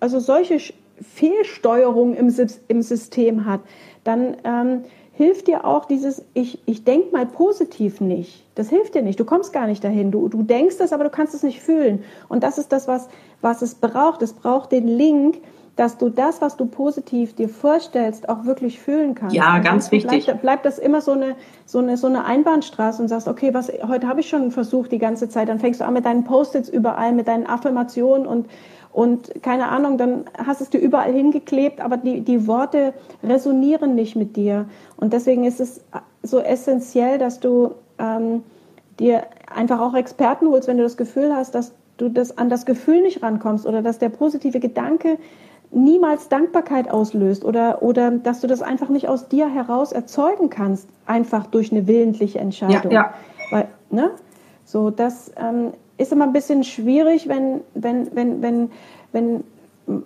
also solche Fehlsteuerung im, im System hat, dann ähm, hilft dir auch dieses, ich, ich denke mal positiv nicht. Das hilft dir nicht. Du kommst gar nicht dahin. Du, du denkst es, aber du kannst es nicht fühlen. Und das ist das, was, was es braucht. Es braucht den Link dass du das, was du positiv dir vorstellst, auch wirklich fühlen kannst. Ja, und ganz wichtig. Bleibt, bleibt das immer so eine, so eine, so eine Einbahnstraße und sagst, okay, was, heute habe ich schon versucht die ganze Zeit, dann fängst du an mit deinen Post-its überall, mit deinen Affirmationen und, und keine Ahnung, dann hast du es dir überall hingeklebt, aber die, die Worte resonieren nicht mit dir. Und deswegen ist es so essentiell, dass du ähm, dir einfach auch Experten holst, wenn du das Gefühl hast, dass du das an das Gefühl nicht rankommst oder dass der positive Gedanke niemals Dankbarkeit auslöst oder, oder dass du das einfach nicht aus dir heraus erzeugen kannst, einfach durch eine willentliche Entscheidung. Ja, ja. Weil, ne? So, das ähm, ist immer ein bisschen schwierig, wenn, wenn, wenn, wenn, wenn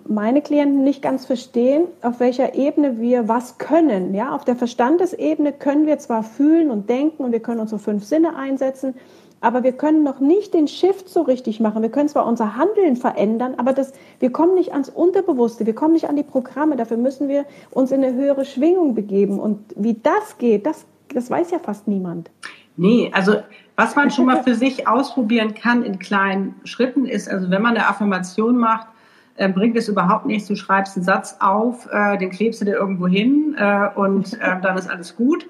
meine Klienten nicht ganz verstehen, auf welcher Ebene wir was können. Ja, auf der Verstandesebene können wir zwar fühlen und denken und wir können unsere fünf Sinne einsetzen, aber wir können noch nicht den Shift so richtig machen. Wir können zwar unser Handeln verändern, aber das, wir kommen nicht ans Unterbewusste, wir kommen nicht an die Programme. Dafür müssen wir uns in eine höhere Schwingung begeben. Und wie das geht, das, das weiß ja fast niemand. Nee, also Was man schon mal für sich ausprobieren kann in kleinen Schritten ist, also wenn man eine Affirmation macht, äh, bringt es überhaupt nichts. Du schreibst einen Satz auf, äh, den klebst du dir irgendwo hin äh, und äh, dann ist alles gut.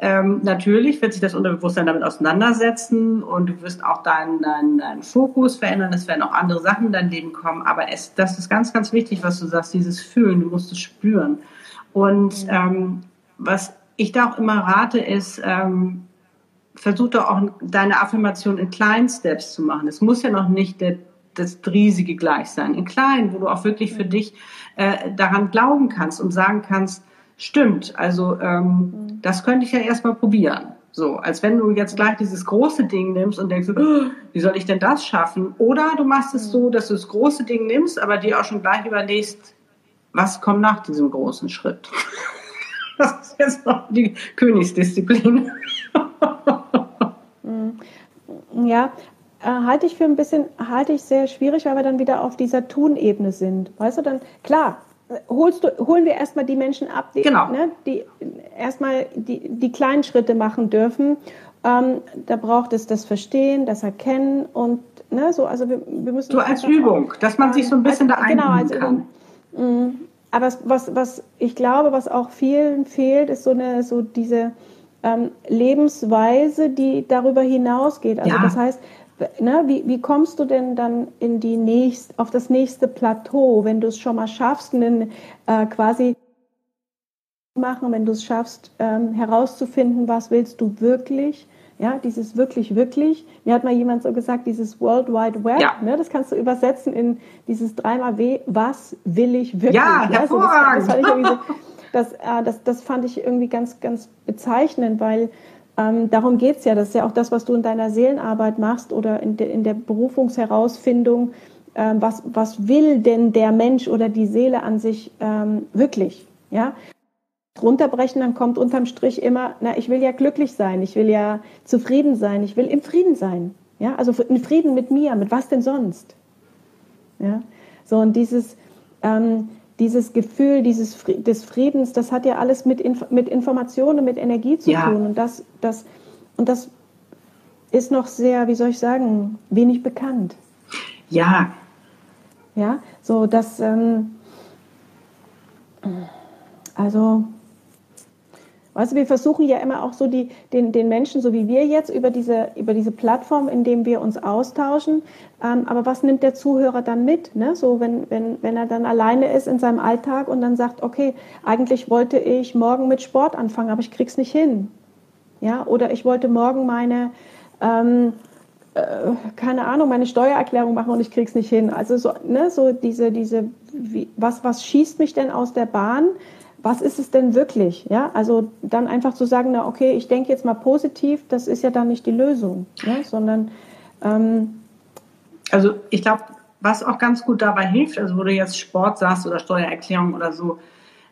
Ähm, natürlich wird sich das Unterbewusstsein damit auseinandersetzen und du wirst auch deinen, deinen, deinen Fokus verändern. Es werden auch andere Sachen in dein Leben kommen. Aber es, das ist ganz, ganz wichtig, was du sagst, dieses Fühlen. Du musst es spüren. Und ähm, was ich da auch immer rate, ist, ähm, versuch doch auch deine Affirmation in kleinen Steps zu machen. Es muss ja noch nicht der, das riesige gleich sein. In kleinen, wo du auch wirklich für dich äh, daran glauben kannst und sagen kannst, stimmt, also ähm, mhm. das könnte ich ja erstmal probieren. So, als wenn du jetzt gleich dieses große Ding nimmst und denkst, oh, wie soll ich denn das schaffen? Oder du machst es so, dass du das große Ding nimmst, aber dir auch schon gleich überlegst, was kommt nach diesem großen Schritt? Das ist jetzt noch die Königsdisziplin. Mhm. Ja, äh, halte ich für ein bisschen, halte ich sehr schwierig, weil wir dann wieder auf dieser Tun-Ebene sind. Weißt du, dann, klar, holst du, holen wir erstmal die Menschen ab, die, genau. ne, die erstmal die, die kleinen Schritte machen dürfen. Ähm, da braucht es das Verstehen, das Erkennen und ne, so, also wir, wir müssen. So als Übung, dass man sich so ein bisschen als, da genau, als kann. Übung. Mhm. Aber was, was ich glaube, was auch vielen fehlt, ist so eine, so diese ähm, Lebensweise, die darüber hinausgeht. Also ja. das heißt, ne, wie, wie kommst du denn dann in die nächst, auf das nächste Plateau, wenn du es schon mal schaffst, einen, äh, quasi machen, wenn du es schaffst, ähm, herauszufinden, was willst du wirklich? Ja, dieses wirklich, wirklich. Mir hat mal jemand so gesagt, dieses World Wide Web, ja. ne, das kannst du übersetzen in dieses dreimal W, was will ich wirklich? Ja, hervorragend. Also das, das, das, äh, das, das, fand ich irgendwie ganz, ganz bezeichnend, weil ähm, darum geht es ja. Das ist ja auch das, was du in deiner Seelenarbeit machst oder in, de, in der Berufungsherausfindung. Ähm, was, was will denn der Mensch oder die Seele an sich ähm, wirklich? Ja, runterbrechen, dann kommt unterm Strich immer, na, ich will ja glücklich sein, ich will ja zufrieden sein, ich will im Frieden sein. Ja, also in Frieden mit mir, mit was denn sonst? Ja, so und dieses, ähm, dieses Gefühl dieses des Friedens, das hat ja alles mit, Inf mit Informationen, mit Energie zu ja. tun und das, das, und das ist noch sehr, wie soll ich sagen, wenig bekannt. Ja. Ja, so dass, ähm, also Du, wir versuchen ja immer auch so die, den, den Menschen, so wie wir jetzt, über diese, über diese Plattform, in dem wir uns austauschen. Ähm, aber was nimmt der Zuhörer dann mit? Ne? So, wenn, wenn, wenn er dann alleine ist in seinem Alltag und dann sagt, okay, eigentlich wollte ich morgen mit Sport anfangen, aber ich krieg's nicht hin. Ja, oder ich wollte morgen meine, ähm, äh, keine Ahnung, meine Steuererklärung machen und ich krieg's nicht hin. Also so, ne, so diese, diese, wie, was, was schießt mich denn aus der Bahn? Was ist es denn wirklich? Ja, also dann einfach zu sagen, na okay, ich denke jetzt mal positiv, das ist ja dann nicht die Lösung, ja? sondern ähm, also ich glaube, was auch ganz gut dabei hilft, also wo du jetzt Sport sagst oder Steuererklärung oder so,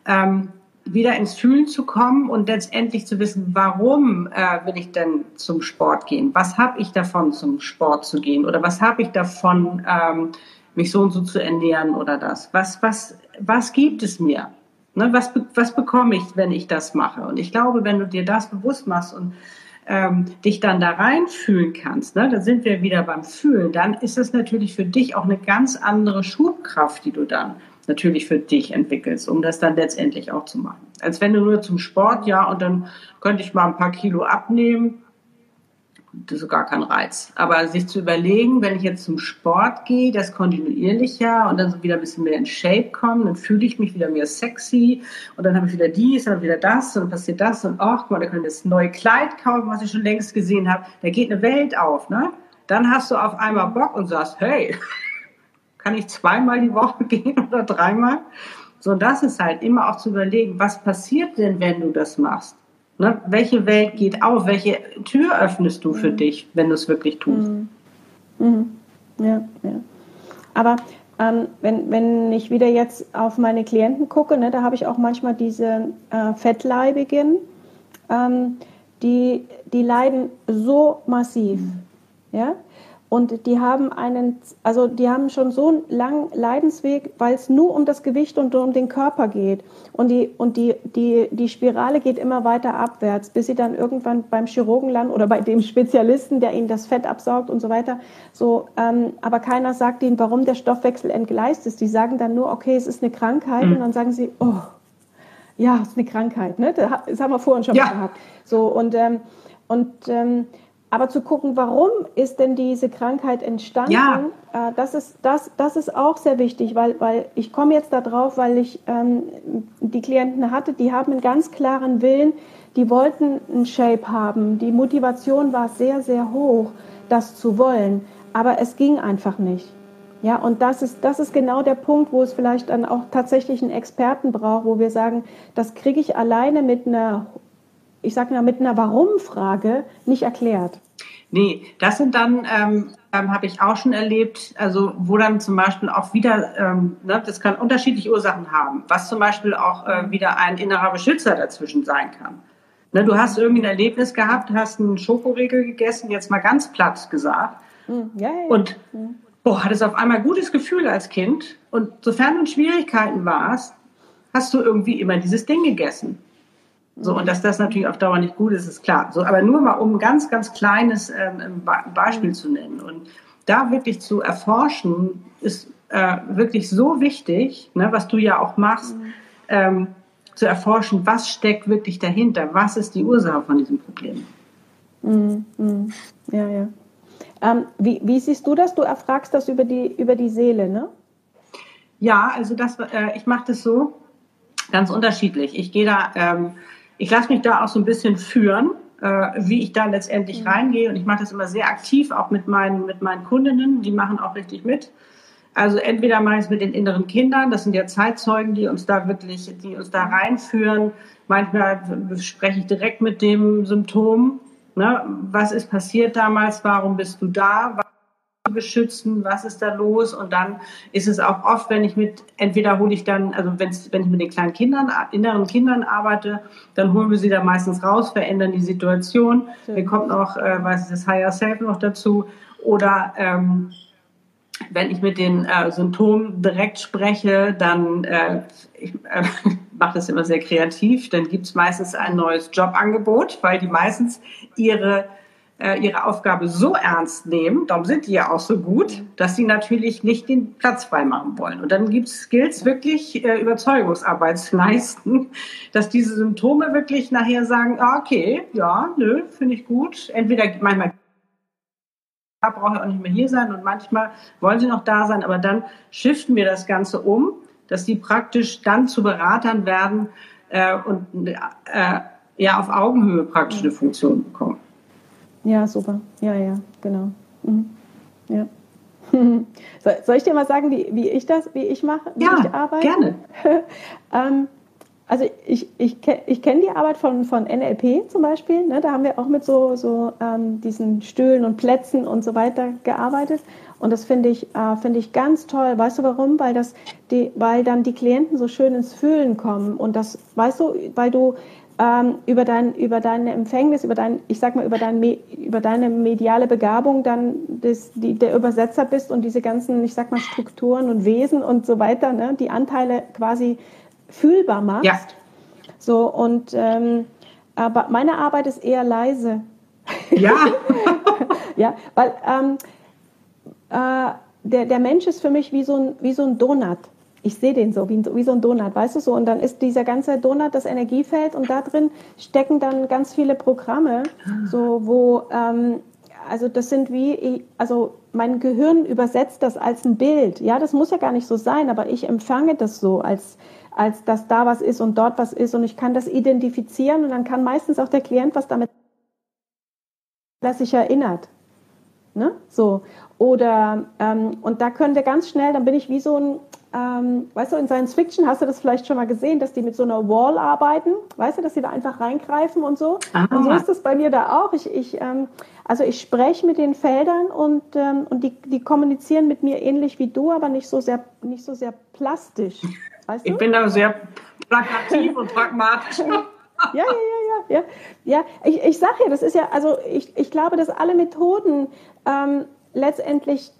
ähm, wieder ins Fühlen zu kommen und letztendlich zu wissen, warum äh, will ich denn zum Sport gehen? Was habe ich davon, zum Sport zu gehen? Oder was habe ich davon, ähm, mich so und so zu ernähren oder das? Was, was, was gibt es mir? Ne, was, was bekomme ich, wenn ich das mache? Und ich glaube, wenn du dir das bewusst machst und ähm, dich dann da reinfühlen kannst, ne, da sind wir wieder beim Fühlen, dann ist es natürlich für dich auch eine ganz andere Schubkraft, die du dann natürlich für dich entwickelst, um das dann letztendlich auch zu machen. Als wenn du nur zum Sport, ja, und dann könnte ich mal ein paar Kilo abnehmen, das ist gar kein Reiz. Aber sich zu überlegen, wenn ich jetzt zum Sport gehe, das kontinuierlicher und dann so wieder ein bisschen mehr in Shape komme, dann fühle ich mich wieder mehr sexy und dann habe ich wieder dies und wieder das und dann passiert das und ach, mal, da kann ich das neue Kleid kaufen, was ich schon längst gesehen habe. Da geht eine Welt auf, ne? Dann hast du auf einmal Bock und sagst, hey, kann ich zweimal die Woche gehen oder dreimal? So, und das ist halt immer auch zu überlegen, was passiert denn, wenn du das machst? Ne? Welche Welt geht auf? Welche Tür öffnest du für mhm. dich, wenn du es wirklich tust? Mhm. Mhm. Ja, ja. Aber ähm, wenn, wenn ich wieder jetzt auf meine Klienten gucke, ne, da habe ich auch manchmal diese äh, Fettleibigen, ähm, die, die leiden so massiv. Mhm. Ja? Und die haben einen, also die haben schon so einen langen Leidensweg, weil es nur um das Gewicht und um den Körper geht. Und die, und die, die, die Spirale geht immer weiter abwärts, bis sie dann irgendwann beim Chirurgen landen oder bei dem Spezialisten, der ihnen das Fett absaugt und so weiter. So, ähm, aber keiner sagt ihnen, warum der Stoffwechsel entgleist ist. Die sagen dann nur, okay, es ist eine Krankheit. Mhm. Und dann sagen sie, oh, ja, es ist eine Krankheit. Ne? Das haben wir vorhin schon ja. mal gehabt. So, und, ähm, und ähm, aber zu gucken, warum ist denn diese Krankheit entstanden, ja. äh, das, ist, das, das ist auch sehr wichtig, weil, weil ich komme jetzt darauf, weil ich ähm, die Klienten hatte, die haben einen ganz klaren Willen, die wollten einen Shape haben, die Motivation war sehr, sehr hoch, das zu wollen, aber es ging einfach nicht. Ja, und das ist, das ist genau der Punkt, wo es vielleicht dann auch tatsächlich einen Experten braucht, wo wir sagen, das kriege ich alleine mit einer ich sage mal, mit einer Warum-Frage nicht erklärt. Nee, das sind dann, ähm, ähm, habe ich auch schon erlebt, also wo dann zum Beispiel auch wieder, ähm, ne, das kann unterschiedliche Ursachen haben, was zum Beispiel auch äh, wieder ein innerer Beschützer dazwischen sein kann. Ne, du hast irgendwie ein Erlebnis gehabt, hast einen Schokoriegel gegessen, jetzt mal ganz platt gesagt. Mm, ja, ja, Und mm. boah, hattest auf einmal gutes Gefühl als Kind. Und sofern du in Schwierigkeiten warst, hast du irgendwie immer dieses Ding gegessen. So, und dass das natürlich auf Dauer nicht gut ist, ist klar. So, aber nur mal um ein ganz, ganz kleines ähm, Beispiel mhm. zu nennen. Und da wirklich zu erforschen, ist äh, wirklich so wichtig, ne, was du ja auch machst, mhm. ähm, zu erforschen, was steckt wirklich dahinter, was ist die Ursache von diesem Problem. Mhm. mhm. Ja, ja. Ähm, wie, wie, siehst du das? Du erfragst das über die, über die Seele, ne? Ja, also das, äh, ich mache das so ganz unterschiedlich. Ich gehe da ähm, ich lasse mich da auch so ein bisschen führen, äh, wie ich da letztendlich mhm. reingehe. Und ich mache das immer sehr aktiv, auch mit meinen, mit meinen Kundinnen. Die machen auch richtig mit. Also entweder mache ich es mit den inneren Kindern, das sind ja Zeitzeugen, die uns da wirklich, die uns da reinführen. Manchmal spreche ich direkt mit dem Symptom. Ne? Was ist passiert damals? Warum bist du da? Beschützen, was ist da los? Und dann ist es auch oft, wenn ich mit, entweder hole ich dann, also wenn ich mit den kleinen Kindern, inneren Kindern arbeite, dann holen wir sie da meistens raus, verändern die Situation. Schön. Mir kommt noch, äh, was ist das Higher Self noch dazu? Oder ähm, wenn ich mit den äh, Symptomen direkt spreche, dann äh, ich äh, mache das immer sehr kreativ, dann gibt es meistens ein neues Jobangebot, weil die meistens ihre ihre Aufgabe so ernst nehmen, darum sind die ja auch so gut, dass sie natürlich nicht den Platz freimachen wollen. Und dann gibt es Skills, wirklich äh, Überzeugungsarbeit zu leisten, dass diese Symptome wirklich nachher sagen, ah, okay, ja, nö, finde ich gut. Entweder manchmal brauche ich auch nicht mehr hier sein und manchmal wollen sie noch da sein, aber dann shiften wir das Ganze um, dass die praktisch dann zu Beratern werden äh, und äh, ja auf Augenhöhe praktisch eine Funktion bekommen. Ja, super. Ja, ja, genau. Mhm. Ja. Soll ich dir mal sagen, wie, wie ich das, wie ich mache, wie ja, ich arbeite? gerne. ähm, also ich, ich, ich kenne die Arbeit von, von NLP zum Beispiel. Ne? Da haben wir auch mit so, so ähm, diesen Stühlen und Plätzen und so weiter gearbeitet. Und das finde ich, äh, finde ich ganz toll. Weißt du warum? Weil, das die, weil dann die Klienten so schön ins Fühlen kommen. Und das, weißt du, weil du ähm, über, dein, über deine Empfängnis, über dein, ich sag mal, über, dein, über deine mediale Begabung dann das, die, der Übersetzer bist und diese ganzen, ich sag mal, Strukturen und Wesen und so weiter, ne, die Anteile quasi fühlbar machst. Ja. So, und ähm, aber meine Arbeit ist eher leise. Ja. ja, weil ähm, äh, der, der Mensch ist für mich wie so ein, wie so ein Donut ich sehe den so, wie, wie, so ein Donut, weißt du so? Und dann ist dieser ganze Donut das Energiefeld und da drin stecken dann ganz viele Programme, so wo, ähm, also das sind wie, also mein Gehirn übersetzt das als ein Bild. Ja, das muss ja gar nicht so sein, aber ich empfange das so als, als dass da was ist und dort was ist und ich kann das identifizieren und dann kann meistens auch der Klient was damit, dass sich erinnert. Ne? So. Oder, ähm, und da können wir ganz schnell, dann bin ich wie so ein, ähm, weißt du, in Science Fiction hast du das vielleicht schon mal gesehen, dass die mit so einer Wall arbeiten, weißt du, dass sie da einfach reingreifen und so. Aha. Und so ist das bei mir da auch. Ich, ich, ähm, also ich spreche mit den Feldern und, ähm, und die, die kommunizieren mit mir ähnlich wie du, aber nicht so sehr, nicht so sehr plastisch. Weißt du? Ich bin da sehr plakativ und pragmatisch. ja, ja, ja, ja, ja. Ja, ich, ich sage ja, das ist ja, also ich, ich glaube, dass alle Methoden ähm, letztendlich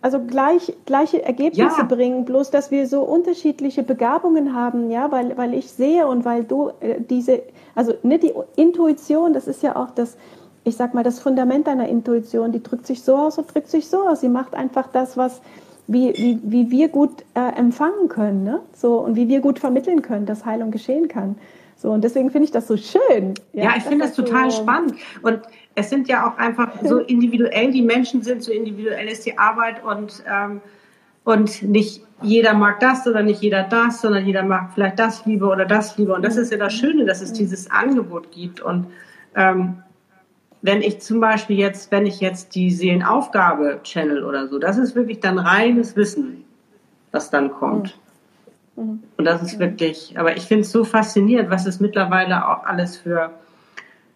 also gleich, gleiche Ergebnisse ja. bringen, bloß dass wir so unterschiedliche Begabungen haben, ja, weil, weil ich sehe und weil du äh, diese, also nicht die Intuition, das ist ja auch das, ich sag mal, das Fundament deiner Intuition, die drückt sich so aus und drückt sich so aus. Sie macht einfach das, was, wie, wie, wie wir gut äh, empfangen können, ne? So, und wie wir gut vermitteln können, dass Heilung geschehen kann. So, und deswegen finde ich das so schön. Ja, ja ich finde das total so spannend. Und es sind ja auch einfach so individuell, die Menschen sind, so individuell ist die Arbeit und, ähm, und nicht jeder mag das oder nicht jeder das, sondern jeder mag vielleicht das lieber oder das lieber. Und das ist ja das Schöne, dass es dieses Angebot gibt. Und ähm, wenn ich zum Beispiel jetzt, wenn ich jetzt die Seelenaufgabe channel oder so, das ist wirklich dann reines Wissen, was dann kommt. Mhm. Und das ist wirklich, aber ich finde es so faszinierend, was es mittlerweile auch alles für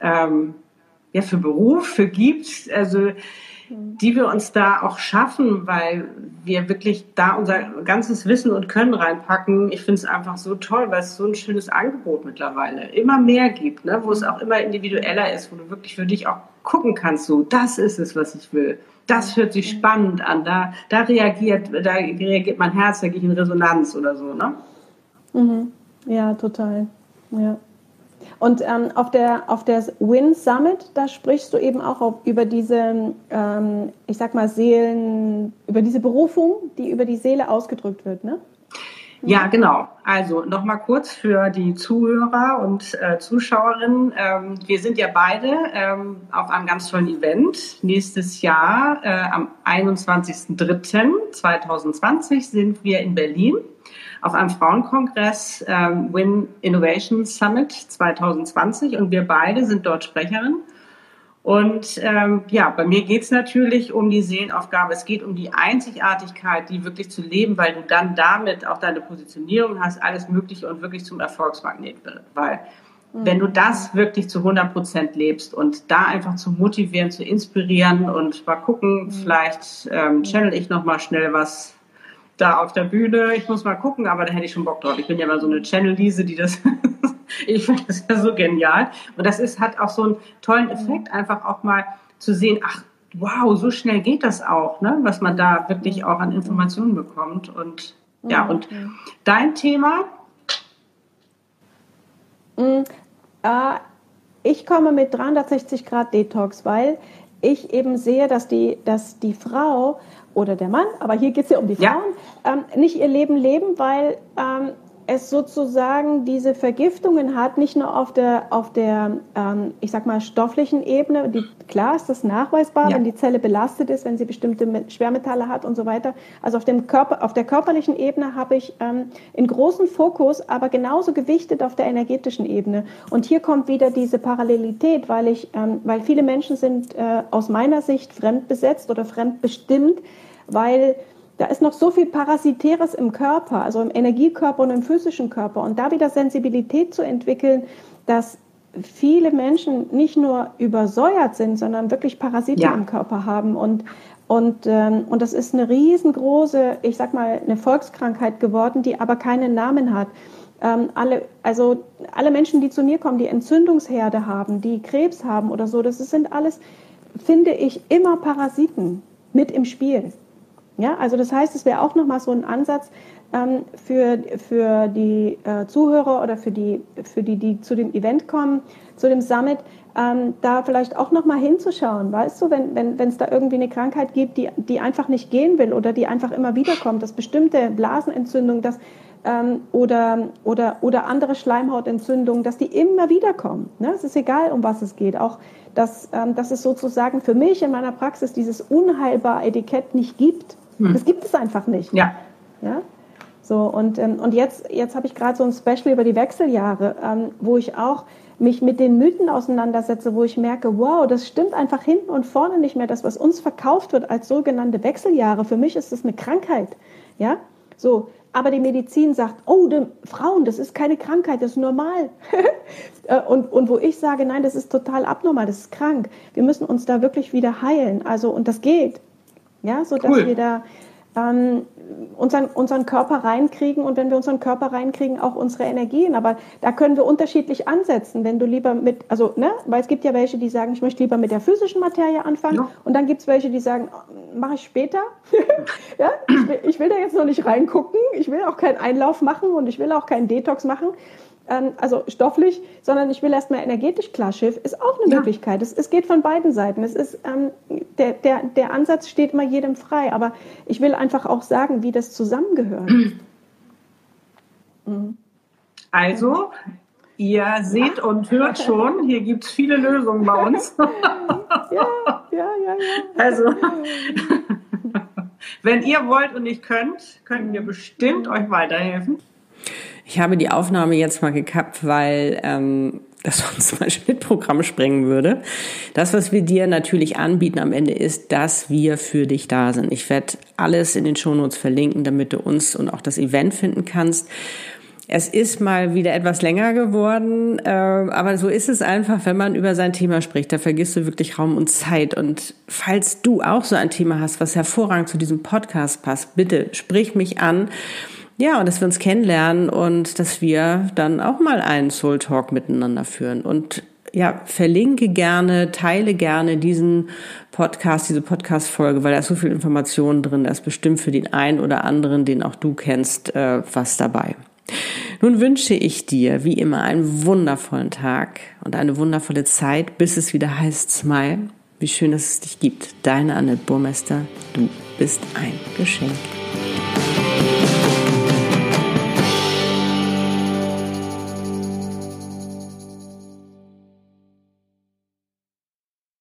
ähm, ja, für Berufe gibt, also die wir uns da auch schaffen, weil wir wirklich da unser ganzes Wissen und Können reinpacken. Ich finde es einfach so toll, weil es so ein schönes Angebot mittlerweile immer mehr gibt, ne? wo es auch immer individueller ist, wo du wirklich für dich auch gucken kannst, so, das ist es, was ich will. Das hört sich spannend an, da, da reagiert, da reagiert mein Herz, da gehe ich in Resonanz oder so, ne? Mhm. Ja, total. Ja. Und ähm, auf der, auf der Win Summit, da sprichst du eben auch auf, über diese, ähm, ich sag mal, Seelen, über diese Berufung, die über die Seele ausgedrückt wird, ne? Ja, genau. Also nochmal kurz für die Zuhörer und äh, Zuschauerinnen. Ähm, wir sind ja beide ähm, auf einem ganz tollen Event. Nächstes Jahr, äh, am 21.03.2020, sind wir in Berlin auf einem Frauenkongress ähm, Win Innovation Summit 2020 und wir beide sind dort Sprecherin. Und ähm, ja, bei mir geht es natürlich um die Seelenaufgabe. Es geht um die Einzigartigkeit, die wirklich zu leben, weil du dann damit auch deine Positionierung hast, alles Mögliche und wirklich zum Erfolgsmagnet wird. Weil mhm. wenn du das wirklich zu 100 Prozent lebst und da einfach zu motivieren, zu inspirieren und mal gucken, mhm. vielleicht ähm, channel ich noch mal schnell was da auf der Bühne. Ich muss mal gucken, aber da hätte ich schon Bock drauf. Ich bin ja mal so eine Channel-Lise, die das, ich finde das ja so genial. Und das ist, hat auch so einen tollen Effekt, einfach auch mal zu sehen, ach, wow, so schnell geht das auch, ne? was man da wirklich auch an Informationen bekommt. Und ja, und dein Thema? Mm, äh, ich komme mit 360 Grad Detox, weil ich eben sehe, dass die, dass die Frau oder der Mann, aber hier geht es ja um die Frauen, ja. ähm, nicht ihr Leben leben, weil ähm, es sozusagen diese Vergiftungen hat, nicht nur auf der, auf der ähm, ich sag mal, stofflichen Ebene, die, klar ist das nachweisbar, ja. wenn die Zelle belastet ist, wenn sie bestimmte Schwermetalle hat und so weiter. Also auf, dem Körper, auf der körperlichen Ebene habe ich ähm, einen großen Fokus, aber genauso gewichtet auf der energetischen Ebene. Und hier kommt wieder diese Parallelität, weil, ich, ähm, weil viele Menschen sind äh, aus meiner Sicht fremdbesetzt oder fremdbestimmt, weil da ist noch so viel Parasitäres im Körper, also im Energiekörper und im physischen Körper. Und da wieder Sensibilität zu entwickeln, dass viele Menschen nicht nur übersäuert sind, sondern wirklich Parasiten ja. im Körper haben. Und, und, ähm, und das ist eine riesengroße, ich sag mal, eine Volkskrankheit geworden, die aber keinen Namen hat. Ähm, alle, also alle Menschen, die zu mir kommen, die Entzündungsherde haben, die Krebs haben oder so, das sind alles, finde ich, immer Parasiten mit im Spiel. Ja, also das heißt, es wäre auch nochmal so ein Ansatz ähm, für, für die äh, Zuhörer oder für die, für die, die zu dem Event kommen, zu dem Summit, ähm, da vielleicht auch nochmal hinzuschauen. Weißt du, wenn wenn wenn, es da irgendwie eine Krankheit gibt, die, die einfach nicht gehen will oder die einfach immer wiederkommt, dass bestimmte Blasenentzündungen, dass ähm, oder, oder, oder andere Schleimhautentzündungen, dass die immer wieder kommen. Ne? Es ist egal, um was es geht. Auch, dass, ähm, dass es sozusagen für mich in meiner Praxis dieses unheilbare Etikett nicht gibt. Hm. Das gibt es einfach nicht. Ja. ja? So, und, ähm, und jetzt, jetzt habe ich gerade so ein Special über die Wechseljahre, ähm, wo ich auch mich mit den Mythen auseinandersetze, wo ich merke, wow, das stimmt einfach hinten und vorne nicht mehr. Das, was uns verkauft wird als sogenannte Wechseljahre, für mich ist das eine Krankheit. Ja, so. Aber die Medizin sagt, oh, die, Frauen, das ist keine Krankheit, das ist normal. Äh, und, und wo ich sage, nein, das ist total abnormal, das ist krank. Wir müssen uns da wirklich wieder heilen. Also, und das geht. Ja, so dass cool. wir da, ähm, unseren, unseren Körper reinkriegen und wenn wir unseren Körper reinkriegen, auch unsere Energien. Aber da können wir unterschiedlich ansetzen. Wenn du lieber mit, also, ne, weil es gibt ja welche, die sagen, ich möchte lieber mit der physischen Materie anfangen. Ja. Und dann gibt es welche, die sagen, mache ich später. ja, ich will, ich will da jetzt noch nicht reingucken. Ich will auch keinen Einlauf machen und ich will auch keinen Detox machen ähm, also stofflich, sondern ich will erstmal energetisch klar Schiff, ist auch eine ja. Möglichkeit. Es, es, geht von beiden Seiten. Es ist, ähm, der, der, der Ansatz steht immer jedem frei, aber ich will einfach auch sagen, wie das zusammengehört. Mhm. Also, ihr seht und hört schon, hier gibt es viele Lösungen bei uns. ja, ja, ja, ja. Also, wenn ihr wollt und nicht könnt, können wir bestimmt euch weiterhelfen. Ich habe die Aufnahme jetzt mal gekappt, weil ähm, das sonst mein Schnittprogramm sprengen würde. Das, was wir dir natürlich anbieten am Ende ist, dass wir für dich da sind. Ich werde alles in den Shownotes verlinken, damit du uns und auch das Event finden kannst. Es ist mal wieder etwas länger geworden, äh, aber so ist es einfach, wenn man über sein Thema spricht. Da vergisst du wirklich Raum und Zeit. Und falls du auch so ein Thema hast, was hervorragend zu diesem Podcast passt, bitte sprich mich an. Ja, und dass wir uns kennenlernen und dass wir dann auch mal einen Soul Talk miteinander führen. Und ja, verlinke gerne, teile gerne diesen Podcast, diese Podcast-Folge, weil da ist so viel Information drin, da ist bestimmt für den einen oder anderen, den auch du kennst, äh, was dabei. Nun wünsche ich dir wie immer einen wundervollen Tag und eine wundervolle Zeit, bis es wieder heißt Smile. Wie schön, dass es dich gibt. Deine Annette Burmester, du bist ein Geschenk.